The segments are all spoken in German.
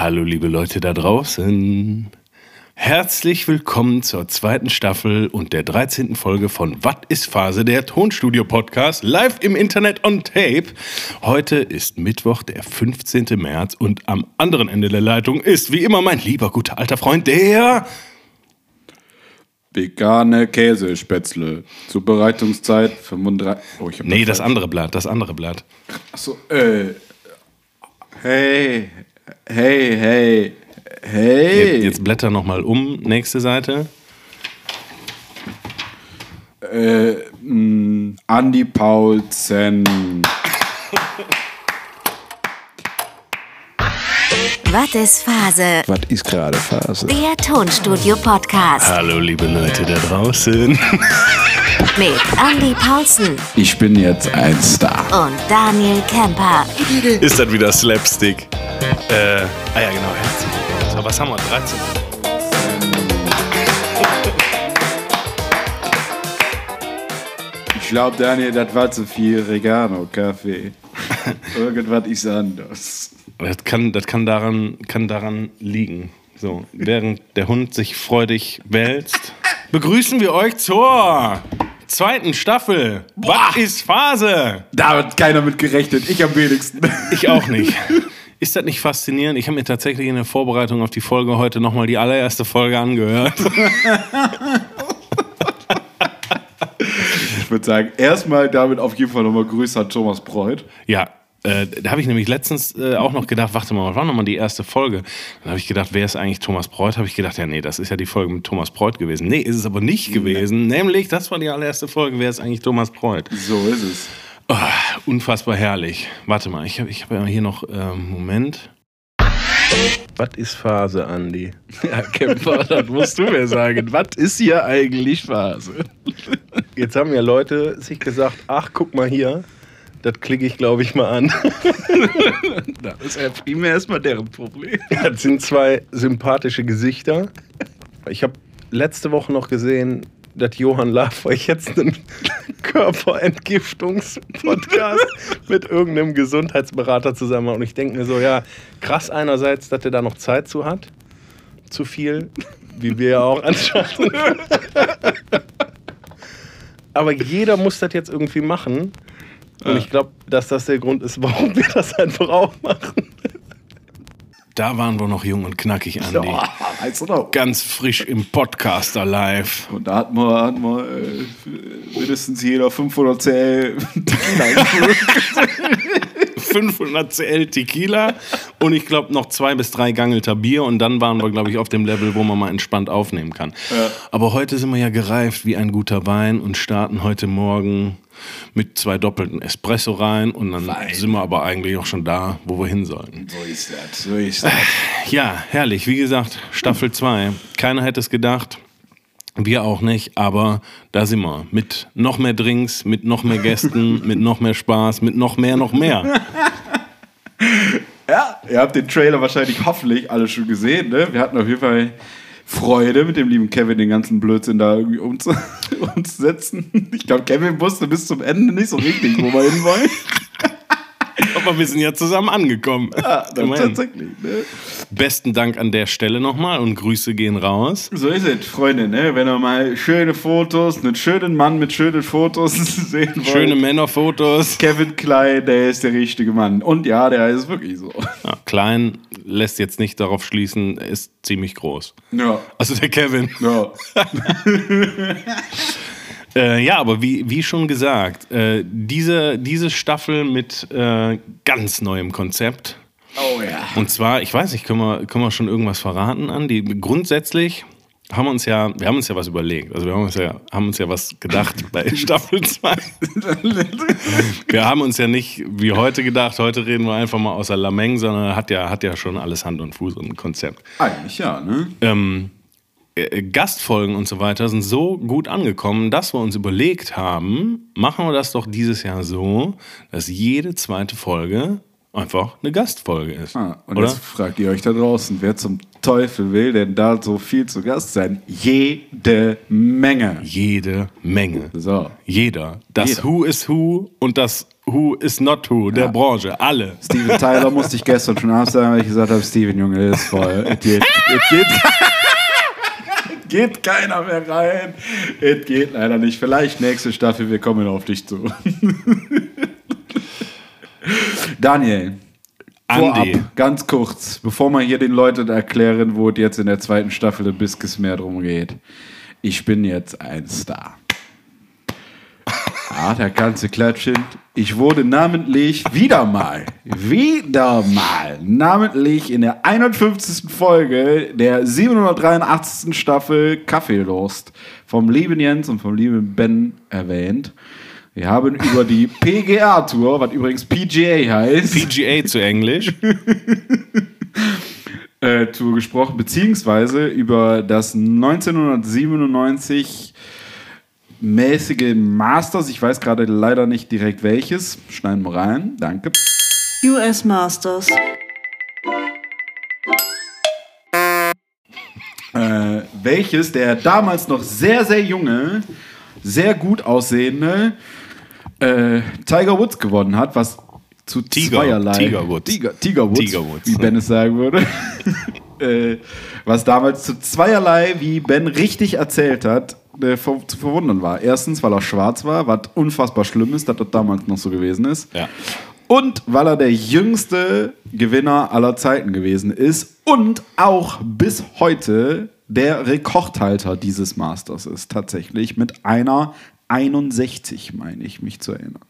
Hallo liebe Leute da draußen. Herzlich willkommen zur zweiten Staffel und der 13. Folge von Was ist Phase, der Tonstudio-Podcast, live im Internet on Tape. Heute ist Mittwoch, der 15. März und am anderen Ende der Leitung ist wie immer mein lieber, guter alter Freund, der... Vegane Käsespätzle. Zubereitungszeit 35... Oh, Nee, das andere Blatt, das andere Blatt. Achso, äh... Hey, hey, hey, hey. Jetzt, jetzt blätter nochmal um, nächste Seite. Äh, mh, Andi Paulsen. Was ist Phase? Was ist gerade Phase? Der Tonstudio-Podcast Hallo liebe Leute da draußen. mit Andy Paulsen Ich bin jetzt ein Star. und Daniel Kemper. Ist das wieder Slapstick? Äh, ah ja, genau. So, was haben wir? 13. Ich glaube, Daniel, das war zu viel Regano-Kaffee. Irgendwas ist anders. Das kann, das kann, daran, kann daran liegen. So, während der Hund sich freudig wälzt, begrüßen wir euch zur zweiten Staffel. Was ist Phase? Da hat keiner mit gerechnet. Ich am wenigsten. Ich auch nicht. Ist das nicht faszinierend? Ich habe mir tatsächlich in der Vorbereitung auf die Folge heute nochmal die allererste Folge angehört. Ich würde sagen, erstmal damit auf jeden Fall nochmal Grüße an Thomas Preuth. Ja, äh, da habe ich nämlich letztens äh, auch noch gedacht, warte mal, was war nochmal die erste Folge? Dann habe ich gedacht, wer ist eigentlich Thomas Preuth? Habe ich gedacht, ja, nee, das ist ja die Folge mit Thomas Preuth gewesen. Nee, ist es aber nicht gewesen. Nämlich, das war die allererste Folge, wer ist eigentlich Thomas Preuth? So ist es. Oh, unfassbar herrlich. Warte mal, ich habe ich hab ja hier noch, ähm, Moment. Was ist Phase, Andi? Ja, Kämpfer, das musst du mir sagen. Was ist hier eigentlich Phase? Jetzt haben ja Leute sich gesagt, ach, guck mal hier, das klicke ich, glaube ich, mal an. Das ist ja primär erstmal deren Problem. Das sind zwei sympathische Gesichter. Ich habe letzte Woche noch gesehen, dass Johann Laff euch jetzt einen Körperentgiftungspodcast mit irgendeinem Gesundheitsberater zusammen macht. Und ich denke mir so, ja, krass einerseits, dass er da noch Zeit zu hat. Zu viel, wie wir ja auch anscheinend. Aber jeder muss das jetzt irgendwie machen. Und ich glaube, dass das der Grund ist, warum wir das einfach auch machen. Da waren wir noch jung und knackig, Andi. Ja, weißt du noch. Ganz frisch im Podcaster live. Und da hatten wir, hatten wir äh, mindestens jeder 500 CL Tequila. 500 CL Tequila und ich glaube noch zwei bis drei Gangelter Bier und dann waren wir, glaube ich, auf dem Level, wo man mal entspannt aufnehmen kann. Aber heute sind wir ja gereift wie ein guter Wein und starten heute Morgen mit zwei doppelten Espresso rein und dann Wein. sind wir aber eigentlich auch schon da, wo wir hin sollten. so ist das, so ist das. Ja, herrlich. Wie gesagt, Staffel 2. Keiner hätte es gedacht. Wir auch nicht, aber da sind wir. Mit noch mehr Drinks, mit noch mehr Gästen, mit noch mehr Spaß, mit noch mehr, noch mehr. Ja, ihr habt den Trailer wahrscheinlich hoffentlich alle schon gesehen. Ne? Wir hatten auf jeden Fall Freude, mit dem lieben Kevin den ganzen Blödsinn da irgendwie umzu umzusetzen. Ich glaube, Kevin wusste bis zum Ende nicht so richtig, wo wir hinwollen. Aber wir sind ja zusammen angekommen. Ja, Immerhin. tatsächlich. Ne? Besten Dank an der Stelle nochmal und Grüße gehen raus. So ist es, Freunde. Ne? Wenn ihr mal schöne Fotos, einen schönen Mann mit schönen Fotos sehen wollt. Schöne Männerfotos. Kevin Klein, der ist der richtige Mann. Und ja, der ist wirklich so. Ja, klein lässt jetzt nicht darauf schließen, er ist ziemlich groß. Ja. Also der Kevin. Ja. Äh, ja, aber wie, wie schon gesagt, äh, diese, diese Staffel mit äh, ganz neuem Konzept. Oh ja. Und zwar, ich weiß nicht, können wir, können wir schon irgendwas verraten an? Die, grundsätzlich haben wir uns ja, wir haben uns ja was überlegt. Also wir haben uns ja, haben uns ja was gedacht bei Staffel 2. wir haben uns ja nicht wie heute gedacht, heute reden wir einfach mal außer Lameng, sondern hat ja, hat ja schon alles Hand und Fuß und ein Konzept. Eigentlich ja, ne? Ähm, äh, Gastfolgen und so weiter sind so gut angekommen, dass wir uns überlegt haben, machen wir das doch dieses Jahr so, dass jede zweite Folge einfach eine Gastfolge ist. Ah, und oder? jetzt fragt ihr euch da draußen, wer zum Teufel will denn da so viel zu Gast sein? Jede Menge. Jede Menge. So. Jeder. Das Jeder. Who is Who und das Who is not who der Branche. Alle. Steven Tyler musste ich gestern schon absagen, weil ich gesagt habe, Steven, Junge, das ist voll. Es geht, es geht, geht keiner mehr rein. Es geht leider nicht. Vielleicht nächste Staffel, wir kommen auf dich zu. Daniel, vorab, ganz kurz, bevor wir hier den Leuten erklären, wo es jetzt in der zweiten Staffel ein bisschen mehr drum geht. Ich bin jetzt ein Star. Ah, der ganze Klatschen. Ich wurde namentlich wieder mal, wieder mal, namentlich in der 51. Folge der 783. Staffel Kaffeelust vom lieben Jens und vom lieben Ben erwähnt. Wir haben über die PGA-Tour, was übrigens PGA heißt, PGA zu Englisch. äh, Tour gesprochen, beziehungsweise über das 1997 mäßige Masters. Ich weiß gerade leider nicht direkt welches. Schneiden wir rein. Danke. US Masters. Äh, welches der damals noch sehr, sehr junge, sehr gut aussehende äh, Tiger Woods gewonnen hat, was zu Tiger, zweierlei. Tiger Woods. Tiger, Tiger Woods, Tiger Woods, wie ne? Ben es sagen würde. äh, was damals zu zweierlei, wie Ben richtig erzählt hat, äh, ver zu verwundern war. Erstens, weil er schwarz war, was unfassbar schlimm ist, dass das damals noch so gewesen ist. Ja. Und weil er der jüngste Gewinner aller Zeiten gewesen ist und auch bis heute der Rekordhalter dieses Masters ist, tatsächlich mit einer 61, meine ich mich zu erinnern.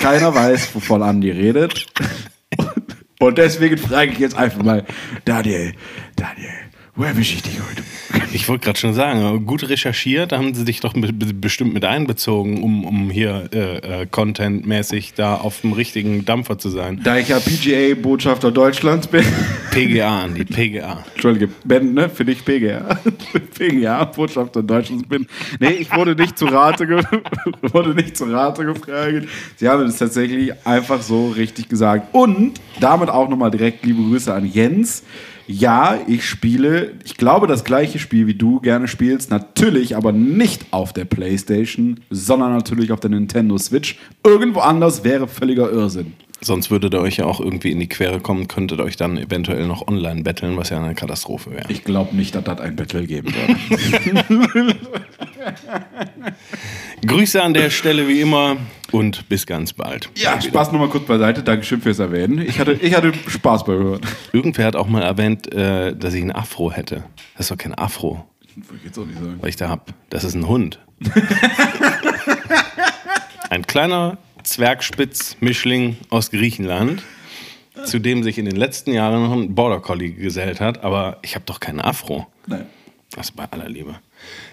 Keiner weiß, wovon Andi redet. Und deswegen frage ich jetzt einfach mal, Daniel, Daniel, wo erwische ich dich heute? Ich wollte gerade schon sagen, gut recherchiert, da haben sie dich doch be- be- bestimmt mit einbezogen, um, um hier äh, äh, contentmäßig da auf dem richtigen Dampfer zu sein. Da ich ja PGA-Botschafter Deutschlands bin, PGA, Andi, PGA. Entschuldige, Ben, ne? Für dich PGA. PGA, Botschafter Deutschlands bin. Nee, ich wurde nicht zu Rate, wurde nicht zu Rate gefragt. Sie haben es tatsächlich einfach so richtig gesagt. Und damit auch nochmal direkt liebe Grüße an Jens. Ja, ich spiele, ich glaube, das gleiche Spiel, wie du gerne spielst. Natürlich aber nicht auf der Playstation, sondern natürlich auf der Nintendo Switch. Irgendwo anders wäre völliger Irrsinn. Sonst würdet ihr euch ja auch irgendwie in die Quere kommen, könntet euch dann eventuell noch online betteln, was ja eine Katastrophe wäre. Ich glaube nicht, dass das ein Battle geben wird. Grüße an der Stelle wie immer und bis ganz bald. Ja, Spaß nochmal kurz beiseite. Dankeschön fürs Erwähnen. Ich hatte, ich hatte Spaß bei Hören. Irgendwer hat auch mal erwähnt, äh, dass ich ein Afro hätte. Das ist doch kein Afro, Würde ich jetzt auch nicht sagen. was ich da hab. Das ist ein Hund. ein kleiner Zwergspitz-Mischling aus Griechenland, zu dem sich in den letzten Jahren noch ein Border Collie gesellt hat. Aber ich habe doch keinen Afro. Nein. Das bei aller Liebe.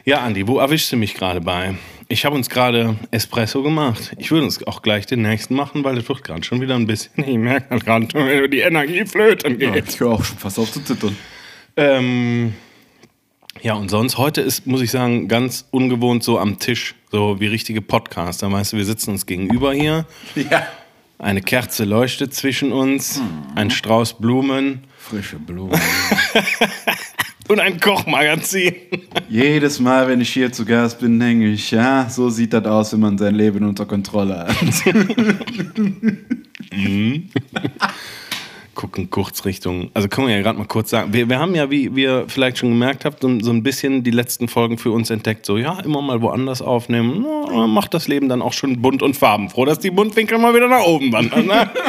Ja, Andi, wo erwischst du mich gerade bei? Ich habe uns gerade Espresso gemacht. Ich würde uns auch gleich den nächsten machen, weil es wird gerade schon wieder ein bisschen, ich merke gerade, wie die Energie flöten Ja, geht. ich höre auch schon fast auf zu zittern. Ähm, ja, und sonst, heute ist, muss ich sagen, ganz ungewohnt so am Tisch, so wie richtige Podcaster. Weißt du, wir sitzen uns gegenüber hier, Ja. eine Kerze leuchtet zwischen uns, ein Strauß Blumen Frische Blumen. und ein Kochmagazin. Jedes Mal, wenn ich hier zu Gast bin, denke ich, ja, so sieht das aus, wenn man sein Leben unter Kontrolle hat. gucken kurz Richtung, also können wir ja gerade mal kurz sagen, wir, wir haben ja, wie ihr vielleicht schon gemerkt habt, so, so ein bisschen die letzten Folgen für uns entdeckt, so ja, immer mal woanders aufnehmen, na, macht das Leben dann auch schon bunt und farbenfroh, dass die Buntwinkel mal wieder nach oben wandern. Ne?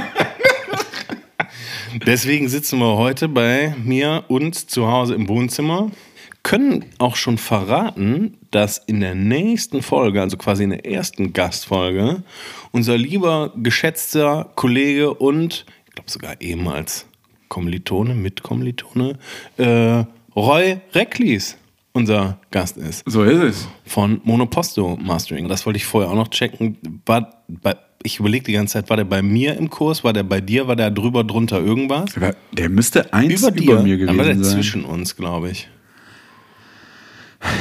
Deswegen sitzen wir heute bei mir und zu Hause im Wohnzimmer, können auch schon verraten, dass in der nächsten Folge, also quasi in der ersten Gastfolge, unser lieber geschätzter Kollege und ich glaube sogar ehemals Kommilitone, Mitkommilitone, äh, Roy Recklis unser Gast ist So ist es. von Monoposto Mastering. Das wollte ich vorher auch noch checken. War bei, ich überlege die ganze Zeit, war der bei mir im Kurs, war der bei dir, war der drüber, drunter irgendwas? Aber der müsste eins Über über, mir aber der gewesen sein. zwischen uns, glaube ich.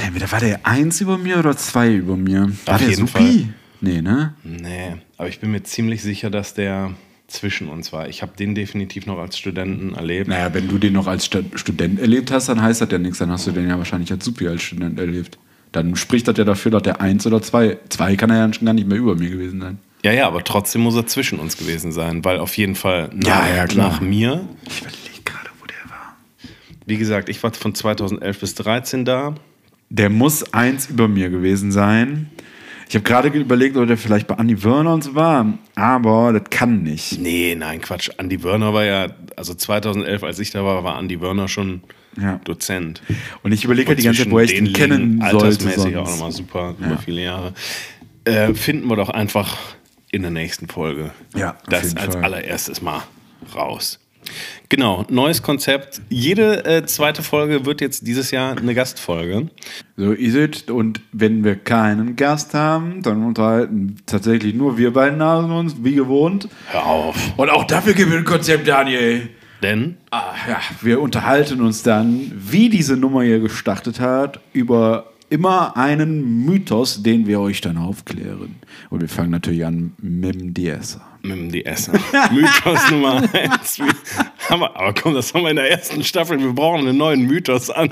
Entweder war der eins über mir oder zwei über mir. War Auf der jeden Supi? Fall. Nee, ne? Nee, aber ich bin mir ziemlich sicher, dass der zwischen uns war. Ich habe den definitiv noch als Studenten erlebt. Naja, wenn du den noch als Stu- Student erlebt hast, dann heißt das ja nichts. Dann hast du den ja wahrscheinlich als Supi als Student erlebt. Dann spricht das ja dafür, dass der eins oder zwei, zwei kann er ja gar nicht mehr über mir gewesen sein. Ja, ja, aber trotzdem muss er zwischen uns gewesen sein, weil auf jeden Fall nach, Ja, ja, nach mir, Ich überlege gerade, wo der war. wie gesagt, ich war von 2011 bis 13 da. Der muss eins über mir gewesen sein. Ich habe gerade überlegt, ob der vielleicht bei Andy Werner und so war, aber das kann nicht. Nee, nein, Quatsch. Andy Wörner war ja, also 2011, als ich da war, war Andy Wörner schon Ja. Dozent. Und ich überlege halt die ganze Zeit, woher ich den kennen liegen sollte. Altersmäßig auch sonst. nochmal super, über viele Jahre. Äh, finden wir doch einfach in der nächsten Folge. Ja, Das als allererstes mal raus. Genau, neues Konzept. Jede äh, zweite Folge wird jetzt dieses Jahr eine Gastfolge. So ist es. Und wenn wir keinen Gast haben, dann unterhalten tatsächlich nur wir beiden Nasen uns, wie gewohnt. Hör auf. Und auch dafür gibt es ein Konzept, Daniel. Denn Ah, ja, wir unterhalten uns dann, wie diese Nummer hier gestartet hat, über immer einen Mythos, den wir euch dann aufklären. Und wir fangen natürlich an mit dem DS. Mit dem DS. Mythos Nummer eins. Haben wir, aber komm, das haben wir in der ersten Staffel. Wir brauchen einen neuen Mythos an.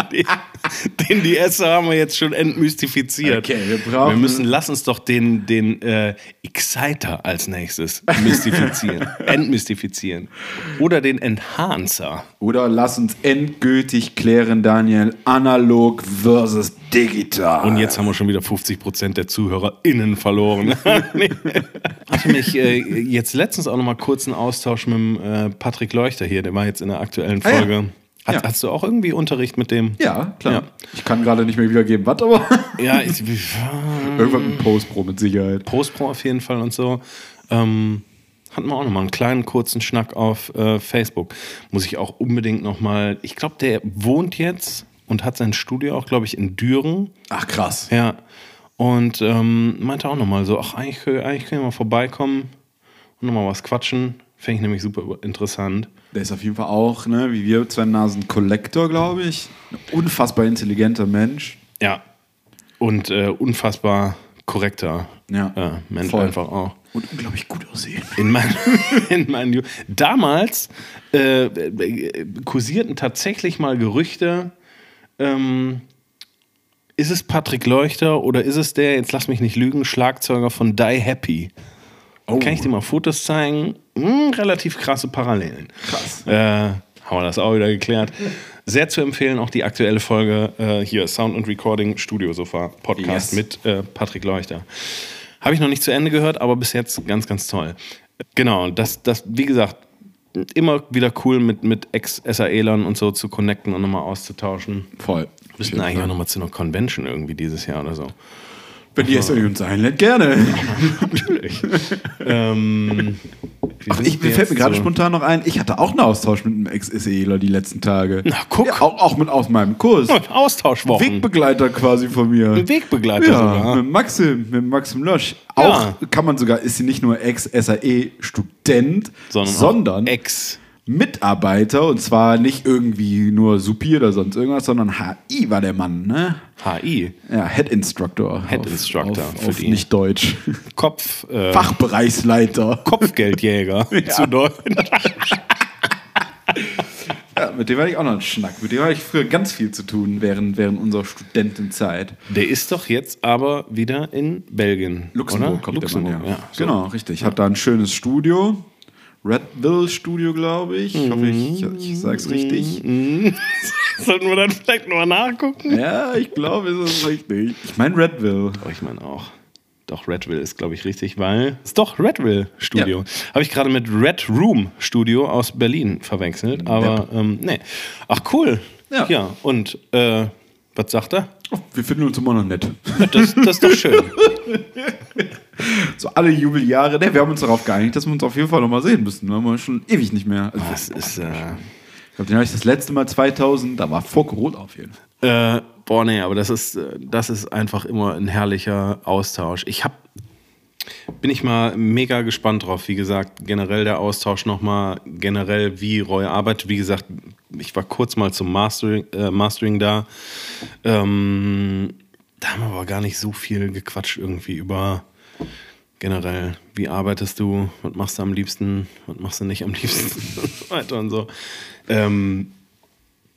Den DS haben wir jetzt schon entmystifiziert. Okay, wir brauchen- wir müssen, lass uns doch den, den äh, Exciter als nächstes mystifizieren. entmystifizieren. Oder den Enhancer. Oder lass uns endgültig klären, Daniel, analog versus digital. Und jetzt haben wir schon wieder 50% der ZuhörerInnen verloren. nee. Hatte mich äh, jetzt letztens auch noch mal kurz einen Austausch mit dem äh, Patrick Leuchter hier, der war jetzt in der aktuellen Ah, ja. Folge. Hat, Ja. Hast du auch irgendwie Unterricht mit dem? Ja, klar. Ja. Ich kann gerade nicht mehr wiedergeben, was, aber Ja, ich, irgendwann mit Postpro mit Sicherheit. Postpro auf jeden Fall und so. Ähm, hatten wir auch noch mal einen kleinen kurzen Schnack auf äh, Facebook. Muss ich auch unbedingt noch mal. Ich glaube, der wohnt jetzt und hat sein Studio auch, glaube ich, in Düren. Ach, krass. Ja. Und ähm, meinte auch nochmal so, ach, eigentlich, eigentlich können wir mal vorbeikommen und nochmal was quatschen. Fände ich nämlich super interessant. Der ist auf jeden Fall auch, ne, wie wir, zwei Nasen Collector, glaube ich. Ein unfassbar intelligenter Mensch. Ja. Und äh, unfassbar korrekter Ja, äh, Mensch voll. einfach auch. Und unglaublich gut aussehen. In meinen, in meinen Damals äh, kursierten tatsächlich mal Gerüchte, ähm, ist es Patrick Leuchter oder ist es der, jetzt lass mich nicht lügen, Schlagzeuger von Die Happy? Kann ich dir mal Fotos zeigen? Hm, relativ krasse Parallelen. Krass. Äh, haben wir das auch wieder geklärt. Sehr zu empfehlen, auch die aktuelle Folge äh, hier, Sound und Recording Studio Sofa Podcast Yes. mit äh, Patrick Leuchter. Habe ich noch nicht zu Ende gehört, aber bis jetzt ganz, ganz toll. Genau, das, das wie gesagt, immer wieder cool mit, mit Ex-SAElern und so zu connecten und nochmal auszutauschen. Voll. Müssten eigentlich auch nochmal zu einer Convention irgendwie dieses Jahr oder so. Wenn die SAE uns einlädt, gerne. Natürlich. ähm, Ach, ich, mir fällt mir gerade so- spontan noch ein, ich hatte auch einen Austausch mit einem Ex-SEler die letzten Tage. Na, guck. Ja, auch, auch mit aus meinem Kurs. Austauschwochen. Wegbegleiter quasi von mir. Ein Wegbegleiter Ja, sogar. mit Maxim, mit Maxim Lösch. Auch Ja. kann man sogar, ist sie nicht nur Ex-SAE-Student, sondern, sondern, Ex. Mitarbeiter und zwar nicht irgendwie nur Supi oder sonst irgendwas, sondern HI war der Mann, ne? HI. Ja, Head Instructor. Head auf, Instructor auf, für auf nicht Deutsch. Kopf. Äh, Fachbereichsleiter. Kopfgeldjäger zu Deutsch. Ja, mit dem hatte ich auch noch einen Schnack. Mit dem hatte ich früher ganz viel zu tun während, während unserer Studentenzeit. Der ist doch jetzt aber wieder in Belgien. Luxemburg oder? kommt Luxemburg, der Mann, ja. ja. so. Genau, richtig. Hat da ein schönes Studio. Redville Studio, glaube ich. Ich hoffe, ich, ich sag's richtig. Sollten wir dann vielleicht nochmal nachgucken? Ja, ich glaube, es ist richtig. Ich meine Redville. Oh, ich meine auch. Doch, Redville ist, glaube ich, richtig, weil. Ist doch Redville Studio. Ja. Habe ich gerade mit Red Room Studio aus Berlin verwechselt. Aber, ähm, nee. Ach, cool. Ja. ja und, äh, was sagt er? Oh, wir finden uns immer noch nett. Das, das ist doch schön. So alle Jubeljahre. Ne, wir haben uns darauf geeinigt, dass wir uns auf jeden Fall noch mal sehen müssen. Wir haben wir schon ewig nicht mehr. Also, Das ist, äh, ich glaube, den habe ich das letzte Mal 2000, da war vor Corona auf jeden Fall. Äh, boah, nee, aber das ist, das ist einfach immer ein herrlicher Austausch. Ich hab, bin ich mal mega gespannt drauf. Wie gesagt, generell der Austausch nochmal, generell wie Roy arbeitet. Wie gesagt, ich war kurz mal zum Mastering, äh, Mastering da. Ähm, da haben wir aber gar nicht so viel gequatscht irgendwie über generell, wie arbeitest du, was machst du am liebsten, was machst du nicht am liebsten und so weiter und so. Ähm,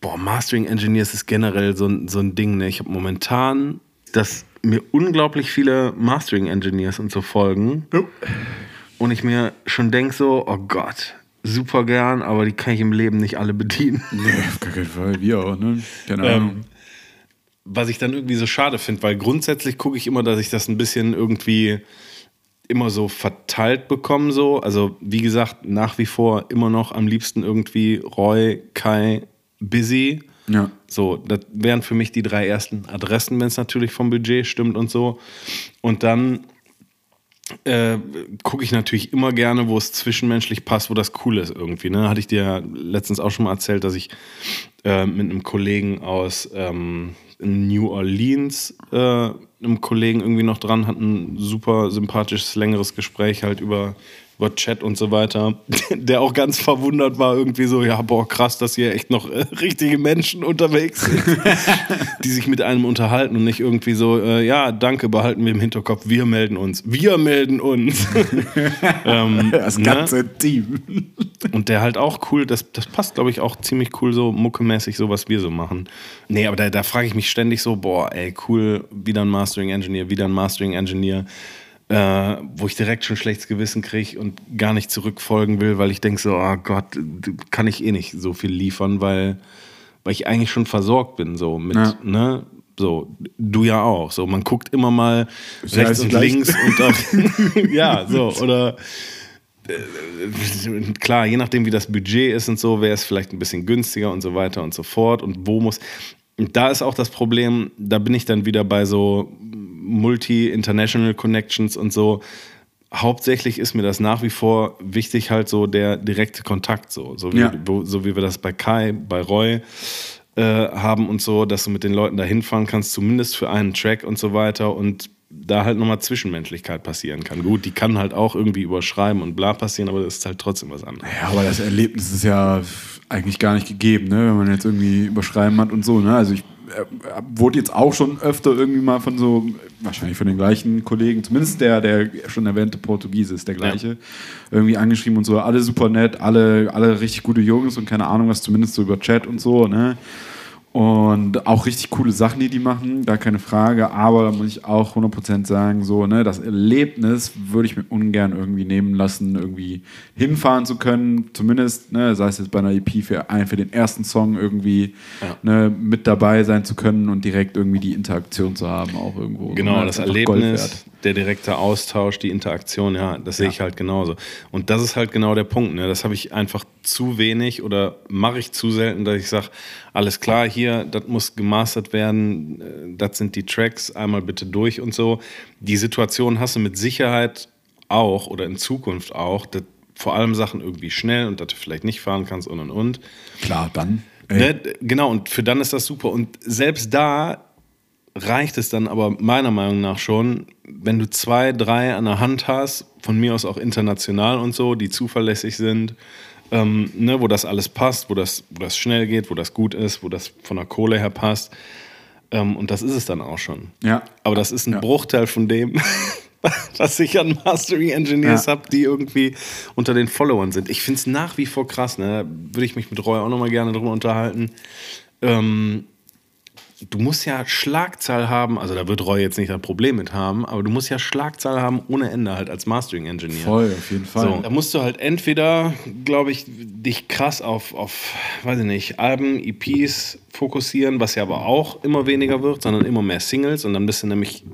boah, Mastering Engineers ist generell so, ein- so ein Ding. Ne? Ich habe momentan das mir unglaublich viele Mastering-Engineers und so folgen. Und ich mir schon denke so, oh Gott, super gern, aber die kann ich im Leben nicht alle bedienen. Nee, auf gar keinen Fall. Wir auch, ne? Keine Ahnung. Ähm, was ich dann irgendwie so schade finde, weil grundsätzlich gucke ich immer, dass ich das ein bisschen irgendwie immer so verteilt bekomme, so. Also, wie gesagt, nach wie vor immer noch am liebsten irgendwie Roy, Kai, Busy. Ja. So, das wären für mich die drei ersten Adressen, wenn es natürlich vom Budget stimmt und so. Und dann äh, gucke ich natürlich immer gerne, wo es zwischenmenschlich passt, wo das cool ist irgendwie. Ne? Hatte ich dir letztens auch schon mal erzählt, dass ich äh, mit einem Kollegen aus ähm, New Orleans, äh, einem Kollegen irgendwie noch dran, hatten ein super sympathisches, längeres Gespräch halt über über Chat und so weiter, der auch ganz verwundert war, irgendwie so, ja, boah, krass, dass hier echt noch äh, richtige Menschen unterwegs sind, die sich mit einem unterhalten und nicht irgendwie so, äh, ja, danke, behalten wir im Hinterkopf, wir melden uns, wir melden uns. ähm, Das ne? ganze Team. Und der halt auch cool, das, das passt, glaube ich, auch ziemlich cool so muckemäßig, so was wir so machen. Nee, aber da, da frage ich mich ständig so, boah, ey, cool, wieder ein Mastering Engineer, wieder ein Mastering Engineer, äh, wo ich direkt schon schlechtes Gewissen kriege und gar nicht zurückfolgen will, weil ich denke so, oh Gott, kann ich eh nicht so viel liefern, weil, weil ich eigentlich schon versorgt bin, so mit, Ja. ne? So, du ja auch. So, man guckt immer mal ja rechts und gleich. links und auch, ja, so, oder äh, klar, je nachdem, wie das Budget ist und so, wäre es vielleicht ein bisschen günstiger und so weiter und so fort. Und wo muss. Und da ist auch das Problem, da bin ich dann wieder bei so Multi-International Connections und so. Hauptsächlich ist mir das nach wie vor wichtig, halt so der direkte Kontakt, so, so, wie, Ja. so wie wir das bei Kai, bei Roy äh, haben und so, dass du mit den Leuten da hinfahren kannst, zumindest für einen Track und so weiter und da halt nochmal Zwischenmenschlichkeit passieren kann. Gut, die kann halt auch irgendwie überschreiben und bla passieren, aber das ist halt trotzdem was anderes. Ja, aber das Erlebnis ist ja eigentlich gar nicht gegeben, ne? wenn man jetzt irgendwie überschreiben hat und so. Ne? Also ich äh, wurde jetzt auch schon öfter irgendwie mal von so, wahrscheinlich von den gleichen Kollegen, zumindest der, der schon erwähnte Portugiese ist der gleiche, irgendwie angeschrieben und so, alle super nett, alle, alle richtig gute Jungs und keine Ahnung was, zumindest so über Chat und so, ne? Und auch richtig coole Sachen, die die machen, gar keine Frage. Aber da muss ich auch 100% sagen, so, ne, das Erlebnis würde ich mir ungern irgendwie nehmen lassen, irgendwie hinfahren zu können. Zumindest, ne, sei es jetzt bei einer EP für, für den ersten Song irgendwie Ja. ne, mit dabei sein zu können und direkt irgendwie die Interaktion zu haben, auch irgendwo. Genau, Ne, das wert. Erlebnis, der direkte Austausch, die Interaktion, ja, das sehe ich halt genauso. Und das ist halt genau der Punkt. Ne? Das habe ich einfach zu wenig oder mache ich zu selten, dass ich sage, alles klar, hier, das muss gemastert werden, äh, das sind die Tracks, einmal bitte durch und so. Die Situation hast du mit Sicherheit auch oder in Zukunft auch, dass vor allem Sachen irgendwie schnell und dass du vielleicht nicht fahren kannst und und und. Klar, dann. Ne, genau, und für dann ist das super. Und selbst da reicht es dann aber meiner Meinung nach schon, wenn du zwei, drei an der Hand hast, von mir aus auch international und so, die zuverlässig sind, ähm, ne, wo das alles passt, wo das, wo das schnell geht, wo das gut ist, wo das von der Kohle her passt. Ähm, und das ist es dann auch schon. Ja. Aber das ist ein Ja. Bruchteil von dem, was ich an Mastering Engineers Ja. habe, die irgendwie unter den Followern sind. Ich finde es nach wie vor krass, ne? Da würde ich mich mit Roy auch nochmal gerne drüber unterhalten. Ähm, du musst ja Schlagzahl haben, also da wird Roy jetzt nicht ein Problem mit haben, aber du musst ja Schlagzahl haben ohne Ende halt als Mastering Engineer. Voll, auf jeden Fall. So, da musst du halt entweder, glaube ich, dich krass auf, auf, weiß ich nicht, Alben, EPs fokussieren, was ja aber auch immer weniger wird, sondern immer mehr Singles und dann bist du nämlich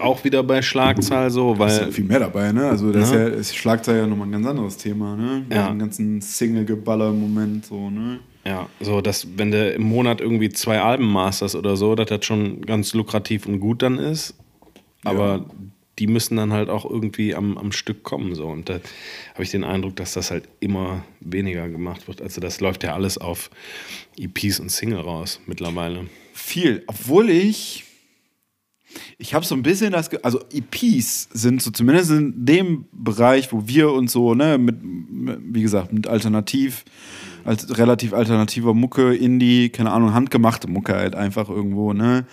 auch wieder bei Schlagzahl so, ist weil ja viel mehr dabei, ne? Also das ist Ne? ja ist Schlagzeil ja nochmal ein ganz anderes Thema, ne? Ja. Den ganzen Single-Geballer im Moment so, ne? Ja, so dass, wenn du im Monat irgendwie zwei Alben masterst oder so, dass das schon ganz lukrativ und gut dann ist. Aber die müssen dann halt auch irgendwie am, am Stück kommen. So. Und da habe ich den Eindruck, dass das halt immer weniger gemacht wird. Also das läuft ja alles auf EPs und Single raus mittlerweile. Viel, obwohl ich ich habe so ein bisschen das, also EPs sind so zumindest in dem Bereich, wo wir uns so, ne, mit wie gesagt, mit Alternativ, als relativ alternativer Mucke, Indie, keine Ahnung, handgemachte Mucke halt einfach irgendwo, ne,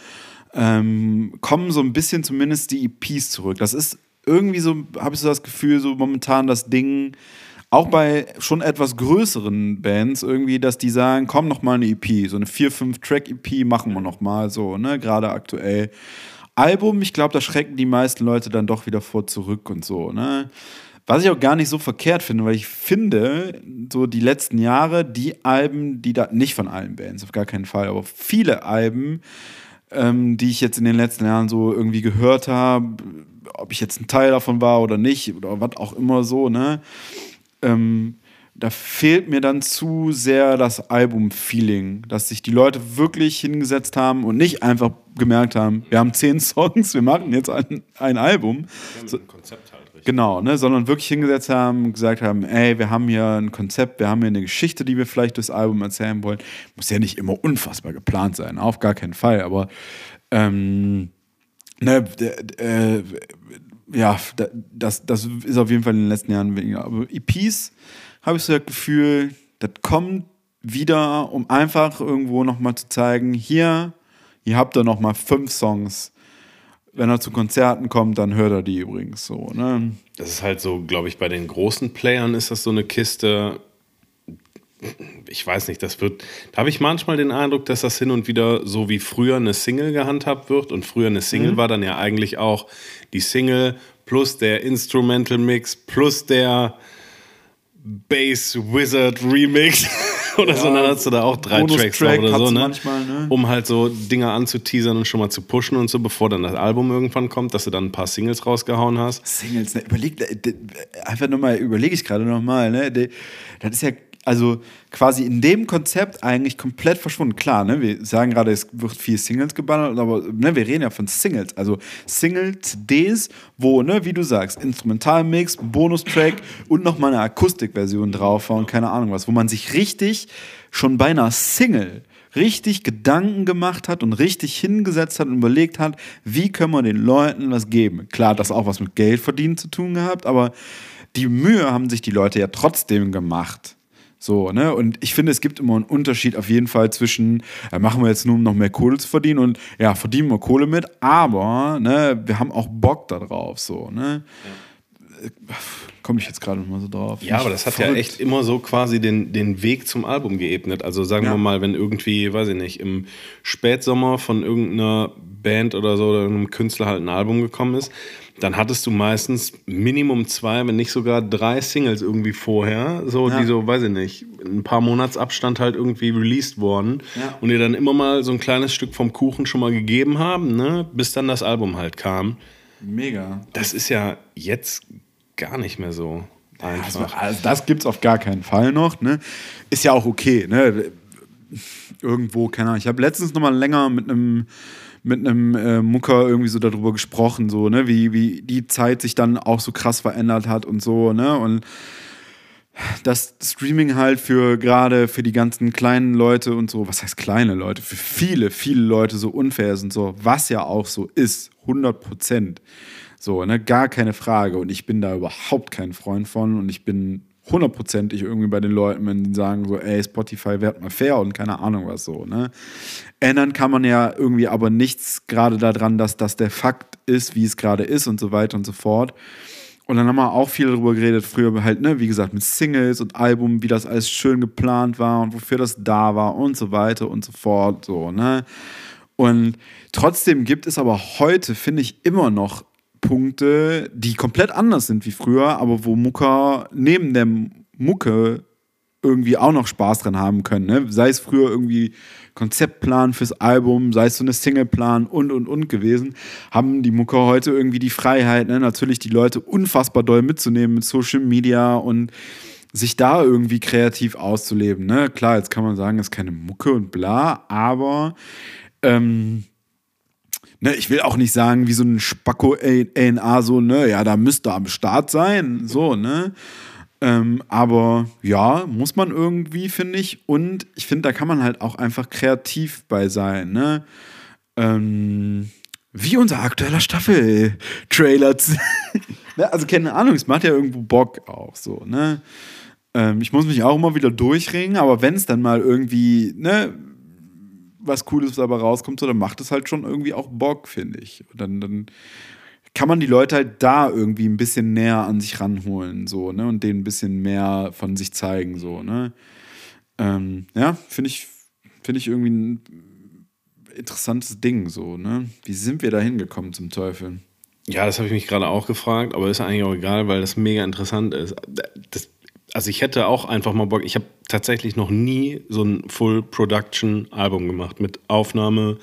ähm, kommen so ein bisschen zumindest die EPs zurück. Das ist irgendwie so, habe ich so das Gefühl, so momentan das Ding, auch bei schon etwas größeren Bands irgendwie, dass die sagen, komm noch mal eine EP, so eine 4 5 Track EP machen wir noch mal so, ne, gerade aktuell. Album, ich glaube, da schrecken die meisten Leute dann doch wieder vor zurück und so, ne? Was ich auch gar nicht so verkehrt finde, weil ich finde, so die letzten Jahre, die Alben, die da, nicht von allen Bands, auf gar keinen Fall, aber viele Alben, ähm, die ich jetzt in den letzten Jahren so irgendwie gehört habe, ob ich jetzt ein Teil davon war oder nicht, oder was auch immer so, ne? Ähm, da fehlt mir dann zu sehr das Album-Feeling, dass sich die Leute wirklich hingesetzt haben und nicht einfach gemerkt haben, wir haben zehn Songs, wir machen jetzt ein, ein Album. So, Konzept halt richtig. Genau, ne, sondern wirklich hingesetzt haben gesagt haben, ey, wir haben hier ein Konzept, wir haben hier eine Geschichte, die wir vielleicht durchs Album erzählen wollen. Muss ja nicht immer unfassbar geplant sein, auf gar keinen Fall, aber ähm, ne, äh, ja, da- das, das ist auf jeden Fall in den letzten Jahren weniger. Aber EPs habe ich so das Gefühl, das kommt wieder, um einfach irgendwo nochmal zu zeigen, hier, ihr habt da nochmal fünf Songs. Wenn er zu Konzerten kommt, dann hört er die übrigens so, ne? Das ist halt so, glaube ich, bei den großen Playern ist das so eine Kiste. Ich weiß nicht, das wird. Da habe ich manchmal den Eindruck, dass das hin und wieder so wie früher eine Single gehandhabt wird. Und früher eine Single war dann ja eigentlich auch die Single plus der Instrumental Mix plus der Bass Wizard Remix oder so. Und dann hast du da auch drei Tracks drauf oder so, ne? manchmal, ne? Um halt so Dinge anzuteasern und schon mal zu pushen und so, bevor dann das Album irgendwann kommt, dass du dann ein paar Singles rausgehauen hast. Singles, ne, überleg, äh, d- einfach nochmal, überlege ich gerade nochmal, ne? Das ist ja, also quasi in dem Konzept eigentlich komplett verschwunden. Klar, ne? Wir sagen gerade, es wird viel Singles geballert, aber ne, wir reden ja von Singles. Also Single-CDs, wo, ne, wie du sagst, Instrumentalmix, Bonustrack und nochmal eine Akustikversion drauf war und keine Ahnung was, wo man sich richtig schon bei einer Single richtig Gedanken gemacht hat und richtig hingesetzt hat und überlegt hat, wie können wir den Leuten was geben. Klar, das auch was mit Geld verdienen zu tun gehabt, aber die Mühe haben sich die Leute ja trotzdem gemacht. So, ne? Und ich finde, es gibt immer einen Unterschied auf jeden Fall zwischen, äh, machen wir jetzt nur, um noch mehr Kohle zu verdienen und ja, verdienen wir Kohle mit, aber ne, wir haben auch Bock darauf, so, ne? Komme ich jetzt gerade mal so drauf. Ja, aber das hat ja Verrückt. echt immer so quasi den, den Weg zum Album geebnet. Also sagen Ja. wir mal, wenn irgendwie, weiß ich nicht, im Spätsommer von irgendeiner Band oder so oder irgendeinem Künstler halt ein Album gekommen ist, dann hattest du meistens Minimum zwei, wenn nicht sogar drei Singles irgendwie vorher, so Ja. die so, weiß ich nicht, in ein paar Monatsabstand halt irgendwie released worden Ja. und dir dann immer mal so ein kleines Stück vom Kuchen schon mal gegeben haben, ne, bis dann das Album halt kam. Mega. Das ist ja jetzt gar nicht mehr so einfach. also das gibt's auf gar keinen Fall noch. Ne? Ist ja auch okay. Ne? Irgendwo, keine Ahnung. Ich habe letztens noch mal länger mit einem mit einem äh, Mucker irgendwie so darüber gesprochen, so ne, wie wie die Zeit sich dann auch so krass verändert hat und so ne und dass Streaming halt für gerade für die ganzen kleinen Leute und so, was heißt kleine Leute, für viele, viele Leute so unfair ist und so, was ja auch so ist, 100 Prozent. So, ne, gar keine Frage. Und ich bin da überhaupt kein Freund von und ich bin hundertprozentig irgendwie bei den Leuten, wenn die sagen so, ey, Spotify wird mal fair und keine Ahnung was so, ne. Ändern kann man ja irgendwie aber nichts gerade daran, dass das der Fakt ist, wie es gerade ist und so weiter und so fort. Und dann haben wir auch viel darüber geredet, früher halt, ne, wie gesagt, mit Singles und Album, wie das alles schön geplant war und wofür das da war und so weiter und so fort, so, ne. Und trotzdem gibt es aber heute, finde ich, immer noch Punkte, die komplett anders sind wie früher, aber wo Mucker neben der Mucke irgendwie auch noch Spaß dran haben können. Ne? Sei es früher irgendwie Konzeptplan fürs Album, sei es so eine Singleplan und und und gewesen, haben die Mucker heute irgendwie die Freiheit, ne? natürlich die Leute unfassbar doll mitzunehmen mit Social Media und sich da irgendwie kreativ auszuleben. Ne? Klar, jetzt kann man sagen, es ist keine Mucke und bla, aber ähm, Ne, ich will auch nicht sagen, wie so ein Spacko A&A so, ne, ja, da müsste am Start sein, so, ne. Ähm, aber ja, muss man irgendwie, finde ich. Und ich finde, da kann man halt auch einfach kreativ bei sein, ne. Ähm, wie unser aktueller Staffel-Trailer. ne, also keine Ahnung, es macht ja irgendwo Bock auch so, ne. Ähm, ich muss mich auch immer wieder durchringen, aber wenn es dann mal irgendwie, ne, was Cooles dabei rauskommt, so, dann macht es halt schon irgendwie auch Bock, finde ich. Und dann, dann kann man die Leute halt da irgendwie ein bisschen näher an sich ranholen, so, ne, und denen ein bisschen mehr von sich zeigen, so, ne. Ähm, ja, finde ich, finde ich irgendwie, interessantes Ding so, ne? Wie sind wir da hingekommen zum Teufel? Ja, das habe ich mich gerade auch gefragt, aber ist eigentlich auch egal, weil das mega interessant ist. Das, also ich hätte auch einfach mal Bock, ich habe tatsächlich noch nie so ein Full-Production-Album gemacht mit Aufnahme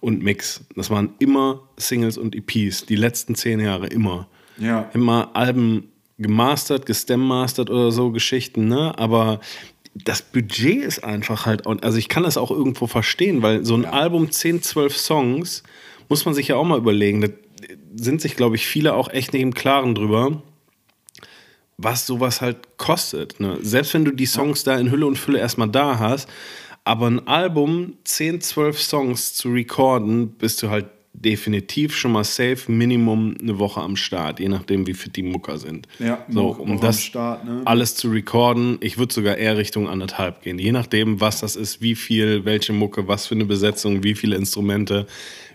und Mix. Das waren immer Singles und EPs, die letzten zehn Jahre immer. Ja. Immer Alben gemastert, gestemmastert oder so Geschichten, ne? Aber das Budget ist einfach halt, also ich kann das auch irgendwo verstehen, weil so ein Album 10, 12 Songs muss man sich ja auch mal überlegen. Da sind sich, glaube ich, viele auch echt nicht im Klaren drüber, was sowas halt kostet. Ne? Selbst wenn du die Songs da in Hülle und Fülle erstmal da hast, aber ein Album, 10, 12 Songs zu recorden, bist du halt definitiv schon mal safe, Minimum eine Woche am Start, je nachdem, wie fit die Mucker sind. Ja, so, Woche- um Woche das Start, ne? alles zu recorden, ich würde sogar eher Richtung anderthalb gehen, je nachdem, was das ist, wie viel, welche Mucke, was für eine Besetzung, wie viele Instrumente,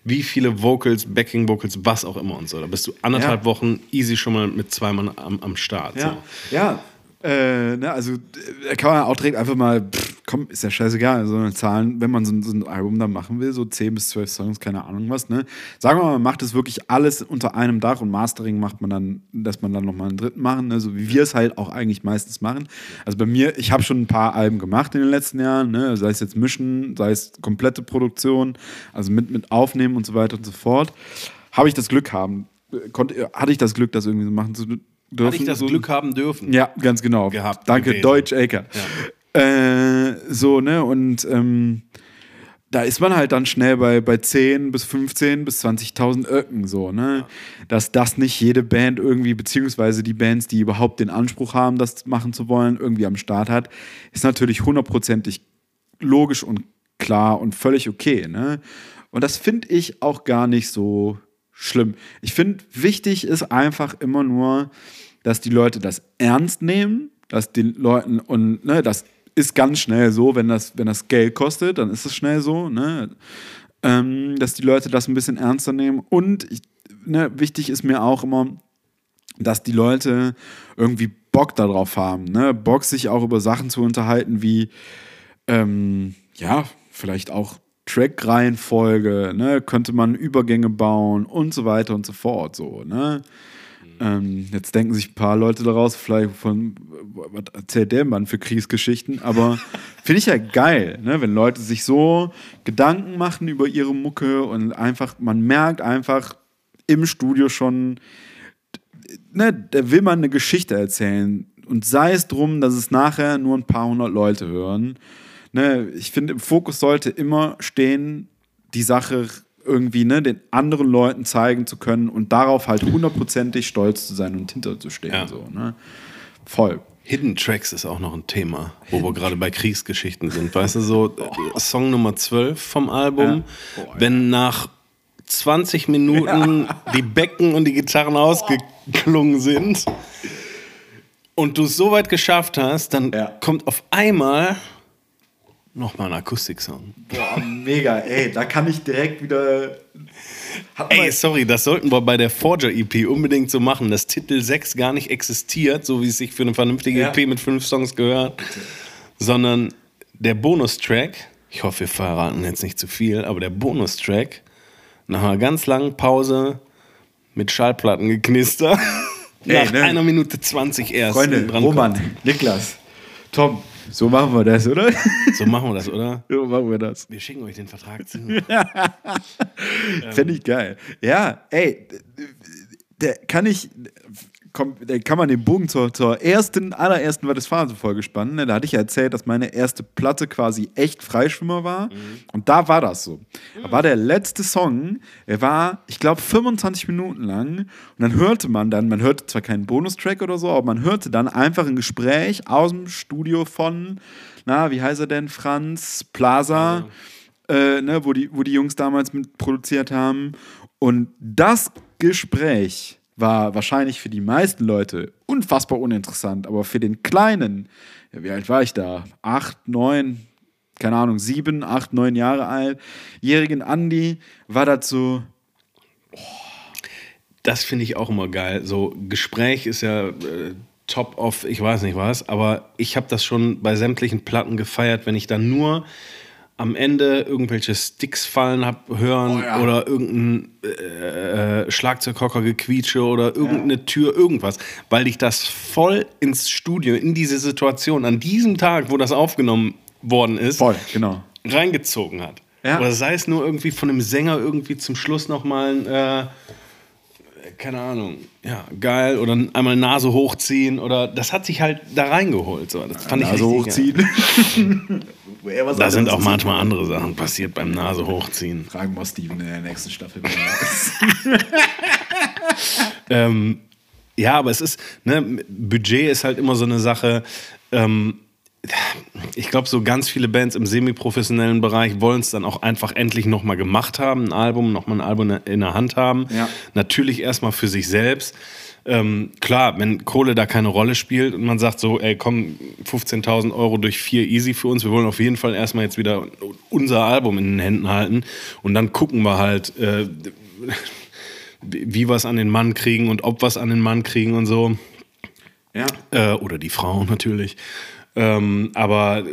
wie viele Vocals, Backing Vocals, was auch immer und so. Da bist du anderthalb Ja. Wochen easy schon mal mit zwei Mann am, am Start. Ja, So. ja. Äh, ne, also äh, kann man auch direkt einfach mal, pff, komm, ist ja scheißegal, so eine Zahlen, wenn man so, ein- so ein Album dann machen will, so 10 bis 12 Songs, keine Ahnung was, ne? Sagen wir mal, man macht das wirklich alles unter einem Dach und Mastering macht man dann, dass man dann nochmal einen dritten machen, ne? so wie wir es halt auch eigentlich meistens machen. Also bei mir, ich habe schon ein paar Alben gemacht in den letzten Jahren, ne? sei es jetzt Mischen, sei es komplette Produktion, also mit, mit Aufnehmen und so weiter und so fort. Habe ich das Glück haben, äh, konnte, hatte ich das Glück, das irgendwie so machen zu dürfen. Hatte ich das so, Glück haben dürfen. ja, ganz genau. Gehabt, Danke, gewesen. Deutsch, Eker. Äh, so, ne? Und ähm, da ist man halt dann schnell bei, bei 10 bis 15 bis 20.000 Öcken, so, ne? Dass das nicht jede Band irgendwie, beziehungsweise die Bands, die überhaupt den Anspruch haben, das machen zu wollen, irgendwie am Start hat, ist natürlich hundertprozentig logisch und klar und völlig okay, ne? Und das finde ich auch gar nicht so schlimm. Ich finde, wichtig ist einfach immer nur, dass die Leute das ernst nehmen, dass die Leuten und ne, das ist ganz schnell so, wenn das, wenn das Geld kostet, dann ist es schnell so, ne? ähm, dass die Leute das ein bisschen ernster nehmen. Und ich, ne, wichtig ist mir auch immer, dass die Leute irgendwie Bock darauf haben, ne? Bock sich auch über Sachen zu unterhalten wie ähm, ja, vielleicht auch Track-Reihenfolge, ne? könnte man Übergänge bauen und so weiter und so fort. So, ne? Ähm, jetzt denken sich ein paar Leute daraus, vielleicht von, was erzählt der Mann für Kriegsgeschichten, aber finde ich ja geil, ne? wenn Leute sich so Gedanken machen über ihre Mucke und einfach, man merkt einfach im Studio schon, ne, da will man eine Geschichte erzählen. Und sei es drum, dass es nachher nur ein paar hundert Leute hören. Ne, ich finde, im Fokus sollte immer stehen, die Sache irgendwie ne, den anderen Leuten zeigen zu können und darauf halt hundertprozentig stolz zu sein und hinter zu stehen. Ja. So, ne? Voll. Hidden Tracks ist auch noch ein Thema, wo wir gerade bei Kriegsgeschichten sind. Weißt du, so äh, Song Nummer 12 vom Album, wenn nach 20 Minuten die Becken und die Gitarren ausgeklungen sind und du es so weit geschafft hast, dann Ja. kommt auf einmal nochmal ein Akustiksong. Boah, mega, ey, da kann ich direkt wieder. Hat Ey, sorry, das sollten wir bei der Forger EP unbedingt so machen, dass Titel 6 gar nicht existiert, so wie es sich für eine vernünftige Ja. EP mit fünf Songs gehört, sondern der Bonustrack, ich hoffe, wir verraten jetzt nicht zu viel, aber der Bonustrack, nach einer ganz langen Pause mit Schallplattengeknister, Ey, nach ne? einer Minute 20 erst Freunde, dran Roman. Niklas, Tom, so machen wir das, oder? So machen wir das, oder? so machen wir das. Wir schicken euch den Vertrag zu. Fände ich geil. Ja, ey, der kann ich, komm, der kann man den Bogen zur, zur ersten, allerersten War das Phase-Folge spannen. Ne? Da hatte ich ja erzählt, dass meine erste Platte quasi echt Freischwimmer war. Und da war das so. Da war der letzte Song, er war, ich glaube, 25 Minuten lang. Und dann hörte man dann, man hörte zwar keinen Bonustrack oder so, aber man hörte dann einfach ein Gespräch aus dem Studio von, na, wie heißt er denn, Franz Plaza äh, ne, wo, die, wo die Jungs damals mit produziert haben. Und das Gespräch war wahrscheinlich für die meisten Leute unfassbar uninteressant, aber für den Kleinen, ja, wie alt war ich da? Acht, neun, keine Ahnung, sieben, acht, neun Jahre alt, jährigen Andi, war das so, Das finde ich auch immer geil. So Gespräch ist ja äh, top of, ich weiß nicht was, aber ich habe das schon bei sämtlichen Platten gefeiert, wenn ich dann nur am Ende irgendwelche Sticks fallen hab, hören Oh ja. oder irgendein äh, Schlagzeughocker gequietsche oder irgendeine Tür, irgendwas, weil dich das voll ins Studio, in diese Situation, an diesem Tag, wo das aufgenommen worden ist, Voll, genau. reingezogen hat. Ja. Oder sei es nur irgendwie von einem Sänger irgendwie zum Schluss nochmal ein, äh, keine Ahnung, ja, geil, oder einmal Nase hochziehen oder das hat sich halt da reingeholt. So. Das fand ich Also richtig hochziehen. Was Da sind auch manchmal andere Sachen passiert beim Nase hochziehen. Fragen wir Steven in der nächsten Staffel. Ähm, ja, aber es ist, ne, Budget ist halt immer so eine Sache. Ähm, ich glaube, so ganz viele Bands im semi-professionellen Bereich wollen es dann auch einfach endlich nochmal gemacht haben, ein Album, nochmal ein Album in der Hand haben. Ja. Natürlich erstmal für sich selbst. Ähm, klar, wenn Kohle da keine Rolle spielt und man sagt so, ey, komm, 15.000 Euro durch vier easy für uns, wir wollen auf jeden Fall erstmal jetzt wieder unser Album in den Händen halten und dann gucken wir halt, äh, wie wir es an den Mann kriegen und ob wir es an den Mann kriegen und so. ja. Äh, oder die Frau natürlich. Ähm, aber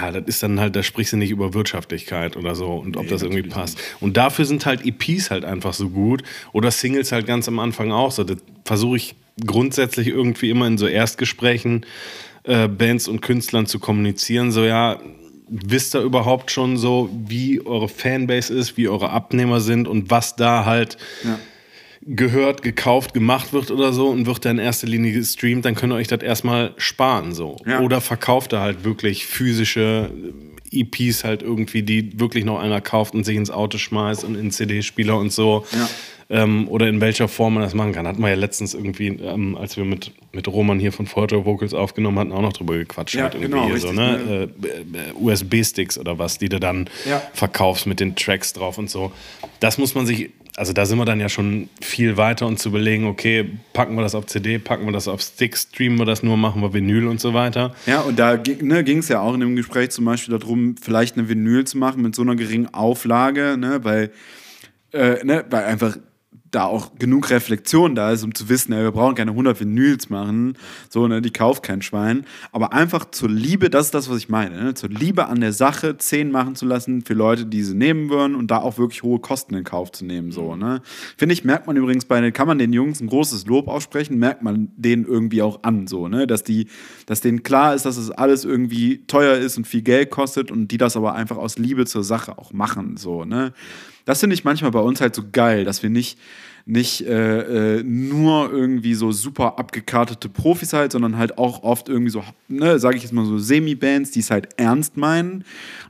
ja, das ist dann halt, da sprichst du nicht über Wirtschaftlichkeit oder so und ob das irgendwie passt. Und dafür sind halt EPs halt einfach so gut oder Singles halt ganz am Anfang auch so. Das versuche ich grundsätzlich irgendwie immer in so Erstgesprächen äh, Bands und Künstlern zu kommunizieren. So, ja, wisst ihr überhaupt schon so, wie eure Fanbase ist, wie eure Abnehmer sind und was da halt Ja. Gehört, gekauft, gemacht wird oder so und wird dann in erster Linie gestreamt, dann könnt ihr euch das erstmal sparen so. Ja. Oder verkauft ihr halt wirklich physische EPs halt irgendwie, die wirklich noch einer kauft und sich ins Auto schmeißt und in CD-Spieler und so. Ja. Ähm, oder in welcher Form man das machen kann. Hatten wir ja letztens irgendwie, ähm, als wir mit, mit Roman hier von Photo Vocals aufgenommen hatten, auch noch drüber gequatscht. Ja, halt irgendwie genau, hier so, richtig, ne? Äh, äh, USB-Sticks oder was, die du dann Ja. verkaufst mit den Tracks drauf und so. Das muss man sich, also da sind wir dann ja schon viel weiter und zu überlegen, okay, packen wir das auf CD, packen wir das auf Stick, streamen wir das nur, machen wir Vinyl und so weiter. Ja, und da ging ne, es ja auch in dem Gespräch zum Beispiel darum, vielleicht eine Vinyl zu machen mit so einer geringen Auflage, ne, weil, äh, ne, weil einfach da auch genug Reflexion da ist, um zu wissen, ey, wir brauchen keine 100 Vinyls machen, so, ne, die kauft kein Schwein. Aber einfach zur Liebe, das ist das, was ich meine, ne, zur Liebe an der Sache 10 machen zu lassen für Leute, die sie nehmen würden und da auch wirklich hohe Kosten in Kauf zu nehmen, so, ne. Finde ich, merkt man übrigens bei den, kann man den Jungs ein großes Lob aussprechen, merkt man denen irgendwie auch an, so, ne, dass die, dass denen klar ist, dass es alles irgendwie teuer ist und viel Geld kostet und die das aber einfach aus Liebe zur Sache auch machen, so, ne. Das finde ich manchmal bei uns halt so geil, dass wir nicht, nicht äh, äh, nur irgendwie so super abgekartete Profis halt, sondern halt auch oft irgendwie so, ne, sage ich jetzt mal so Semi-Bands, die es halt ernst meinen,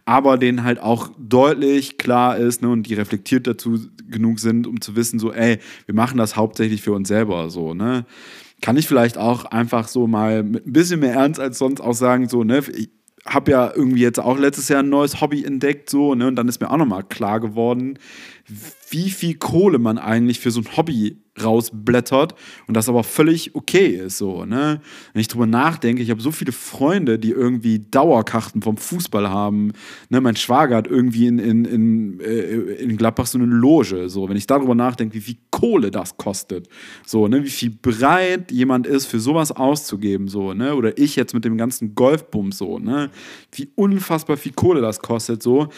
aber denen halt auch deutlich klar ist ne, und die reflektiert dazu genug sind, um zu wissen, so, ey, wir machen das hauptsächlich für uns selber, so, ne. Kann ich vielleicht auch einfach so mal mit ein bisschen mehr Ernst als sonst auch sagen, so, ne, ich, habe ja irgendwie jetzt auch letztes Jahr ein neues Hobby entdeckt, so, ne? Und dann ist mir auch nochmal klar geworden, wie viel Kohle man eigentlich für so ein Hobby rausblättert und das aber völlig okay ist, so, ne? Wenn ich drüber nachdenke, ich habe so viele Freunde, die irgendwie Dauerkarten vom Fußball haben, ne? Mein Schwager hat irgendwie in, in, in, äh, in Gladbach so eine Loge, so. Wenn ich darüber nachdenke, wie viel Kohle das kostet, so, ne? Wie viel bereit jemand ist, für sowas auszugeben, so, ne? Oder ich jetzt mit dem ganzen Golfbums, so, ne? Wie unfassbar viel Kohle das kostet, so.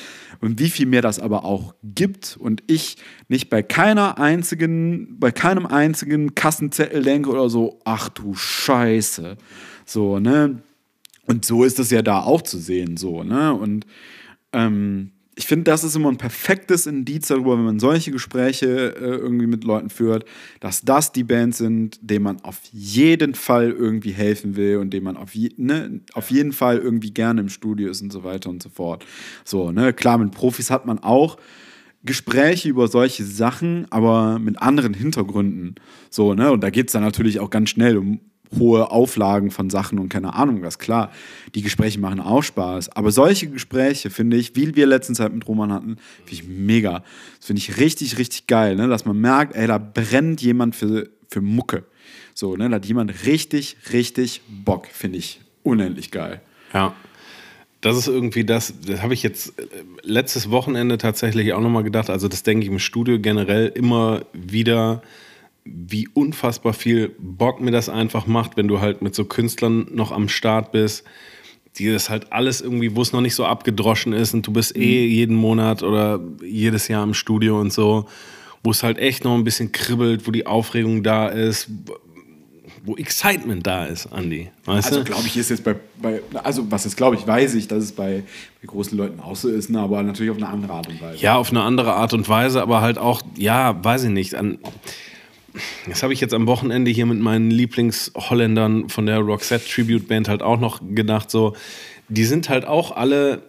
Und wie viel mir das aber auch gibt und ich nicht bei keiner einzigen, bei keinem einzigen Kassenzettel denke oder so, ach du Scheiße. So, ne? Und so ist das ja da auch zu sehen, so, ne? Und ähm, ich finde, das ist immer ein perfektes Indiz darüber, wenn man solche Gespräche äh, irgendwie mit Leuten führt, dass das die Bands sind, denen man auf jeden Fall irgendwie helfen will und denen man auf, je, ne, auf jeden Fall irgendwie gerne im Studio ist und so weiter und so fort. So, ne, klar, mit Profis hat man auch Gespräche über solche Sachen, aber mit anderen Hintergründen. So, ne, und da geht es dann natürlich auch ganz schnell um hohe Auflagen von Sachen und keine Ahnung was. Klar, die Gespräche machen auch Spaß. Aber solche Gespräche, finde ich, wie wir letztens halt mit Roman hatten, finde ich mega. Das finde ich richtig, richtig geil, ne? dass man merkt, ey, da brennt jemand für, für Mucke. So, ne? Da hat jemand richtig, richtig Bock. Finde ich unendlich geil. Ja. Das ist irgendwie das, das habe ich jetzt äh, letztes Wochenende tatsächlich auch nochmal gedacht. Also, das denke ich im Studio generell immer wieder, wie unfassbar viel Bock mir das einfach macht, wenn du halt mit so Künstlern noch am Start bist, die das halt alles irgendwie, wo es noch nicht so abgedroschen ist und du bist eh jeden Monat oder jedes Jahr im Studio und so, wo es halt echt noch ein bisschen kribbelt, wo die Aufregung da ist, wo Excitement da ist, Andy. Weißt Also glaube ich, ist jetzt bei, bei also was ist glaube ich, weiß ich, dass es bei, bei großen Leuten auch so ist, ne, aber natürlich auf eine andere Art und Weise. Ja, auf eine andere Art und Weise, aber halt auch, ja, weiß ich nicht. An, das habe ich jetzt am Wochenende hier mit meinen Lieblingsholländern von der Roxette Tribute Band halt auch noch gedacht, so, die sind halt auch alle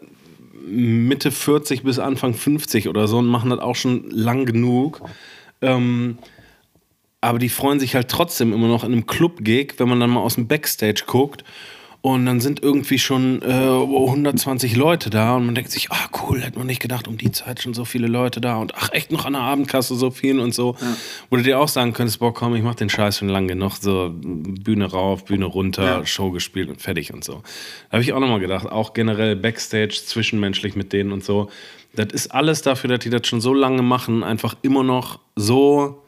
Mitte 40 bis Anfang 50 oder so und machen das auch schon lang genug. Ähm, aber die freuen sich halt trotzdem immer noch in einem Club-Gig, wenn man dann mal aus dem Backstage guckt. Und dann sind irgendwie schon äh, 120 Leute da und man denkt sich, ah cool, hätte man nicht gedacht, um die Zeit schon so viele Leute da und ach echt noch an der Abendkasse so viel und so. Wo du dir auch sagen könntest, boah komm, ich mach den Scheiß schon lange genug, so Bühne rauf, Bühne runter, Show gespielt und fertig und so. Da habe ich auch nochmal gedacht, auch generell Backstage, zwischenmenschlich mit denen und so. Das ist alles dafür, dass die das schon so lange machen, einfach immer noch so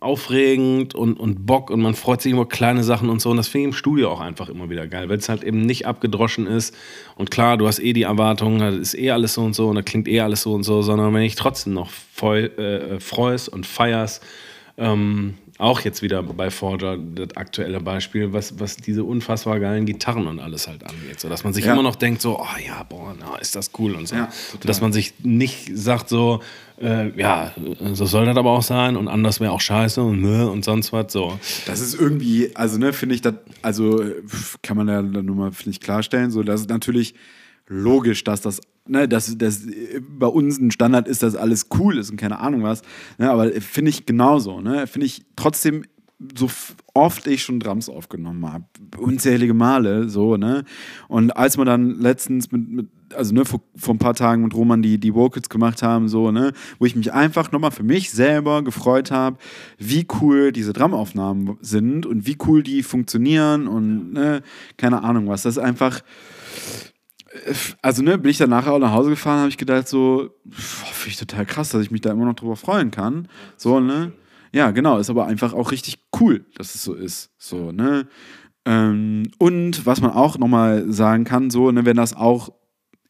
aufregend und, und Bock und man freut sich über kleine Sachen und so. Und das finde ich im Studio auch einfach immer wieder geil, weil es halt eben nicht abgedroschen ist. Und klar, du hast eh die Erwartung, das ist eh alles so und so und da klingt eh alles so und so, sondern wenn ich trotzdem noch voll, äh, freust und feierst, ähm, auch jetzt wieder bei Forger das aktuelle Beispiel, was, was diese unfassbar geilen Gitarren und alles halt angeht. So, dass man sich Ja. immer noch denkt, so, oh ja, boah, na, ist das cool und so. Ja, dass man sich nicht sagt, so, äh, ja, so soll das aber auch sein und anders wäre auch scheiße und, ne, und sonst was. So. Das ist irgendwie, also ne, finde ich das, also kann man ja nur mal, finde ich, klarstellen, so, das ist natürlich logisch, dass das, ne, dass das äh, bei uns ein Standard ist, dass alles cool ist und keine Ahnung was, ne, aber finde ich genauso, ne, finde ich trotzdem so oft ich schon Drums aufgenommen habe, unzählige Male, so, ne, und als wir dann letztens mit, mit also ne, vor, vor ein paar Tagen mit Roman die, die Vocals gemacht haben, so, ne, wo ich mich einfach nochmal für mich selber gefreut habe, wie cool diese Drumaufnahmen sind und wie cool die funktionieren und ne, keine Ahnung was. Das ist einfach, also ne, bin ich dann nachher auch nach Hause gefahren, habe ich gedacht so, finde ich total krass, dass ich mich da immer noch drüber freuen kann. So, ne? Ja, genau, ist aber einfach auch richtig cool, dass es so ist. So, ne? Ähm, und was man auch nochmal sagen kann, so, ne, wenn das auch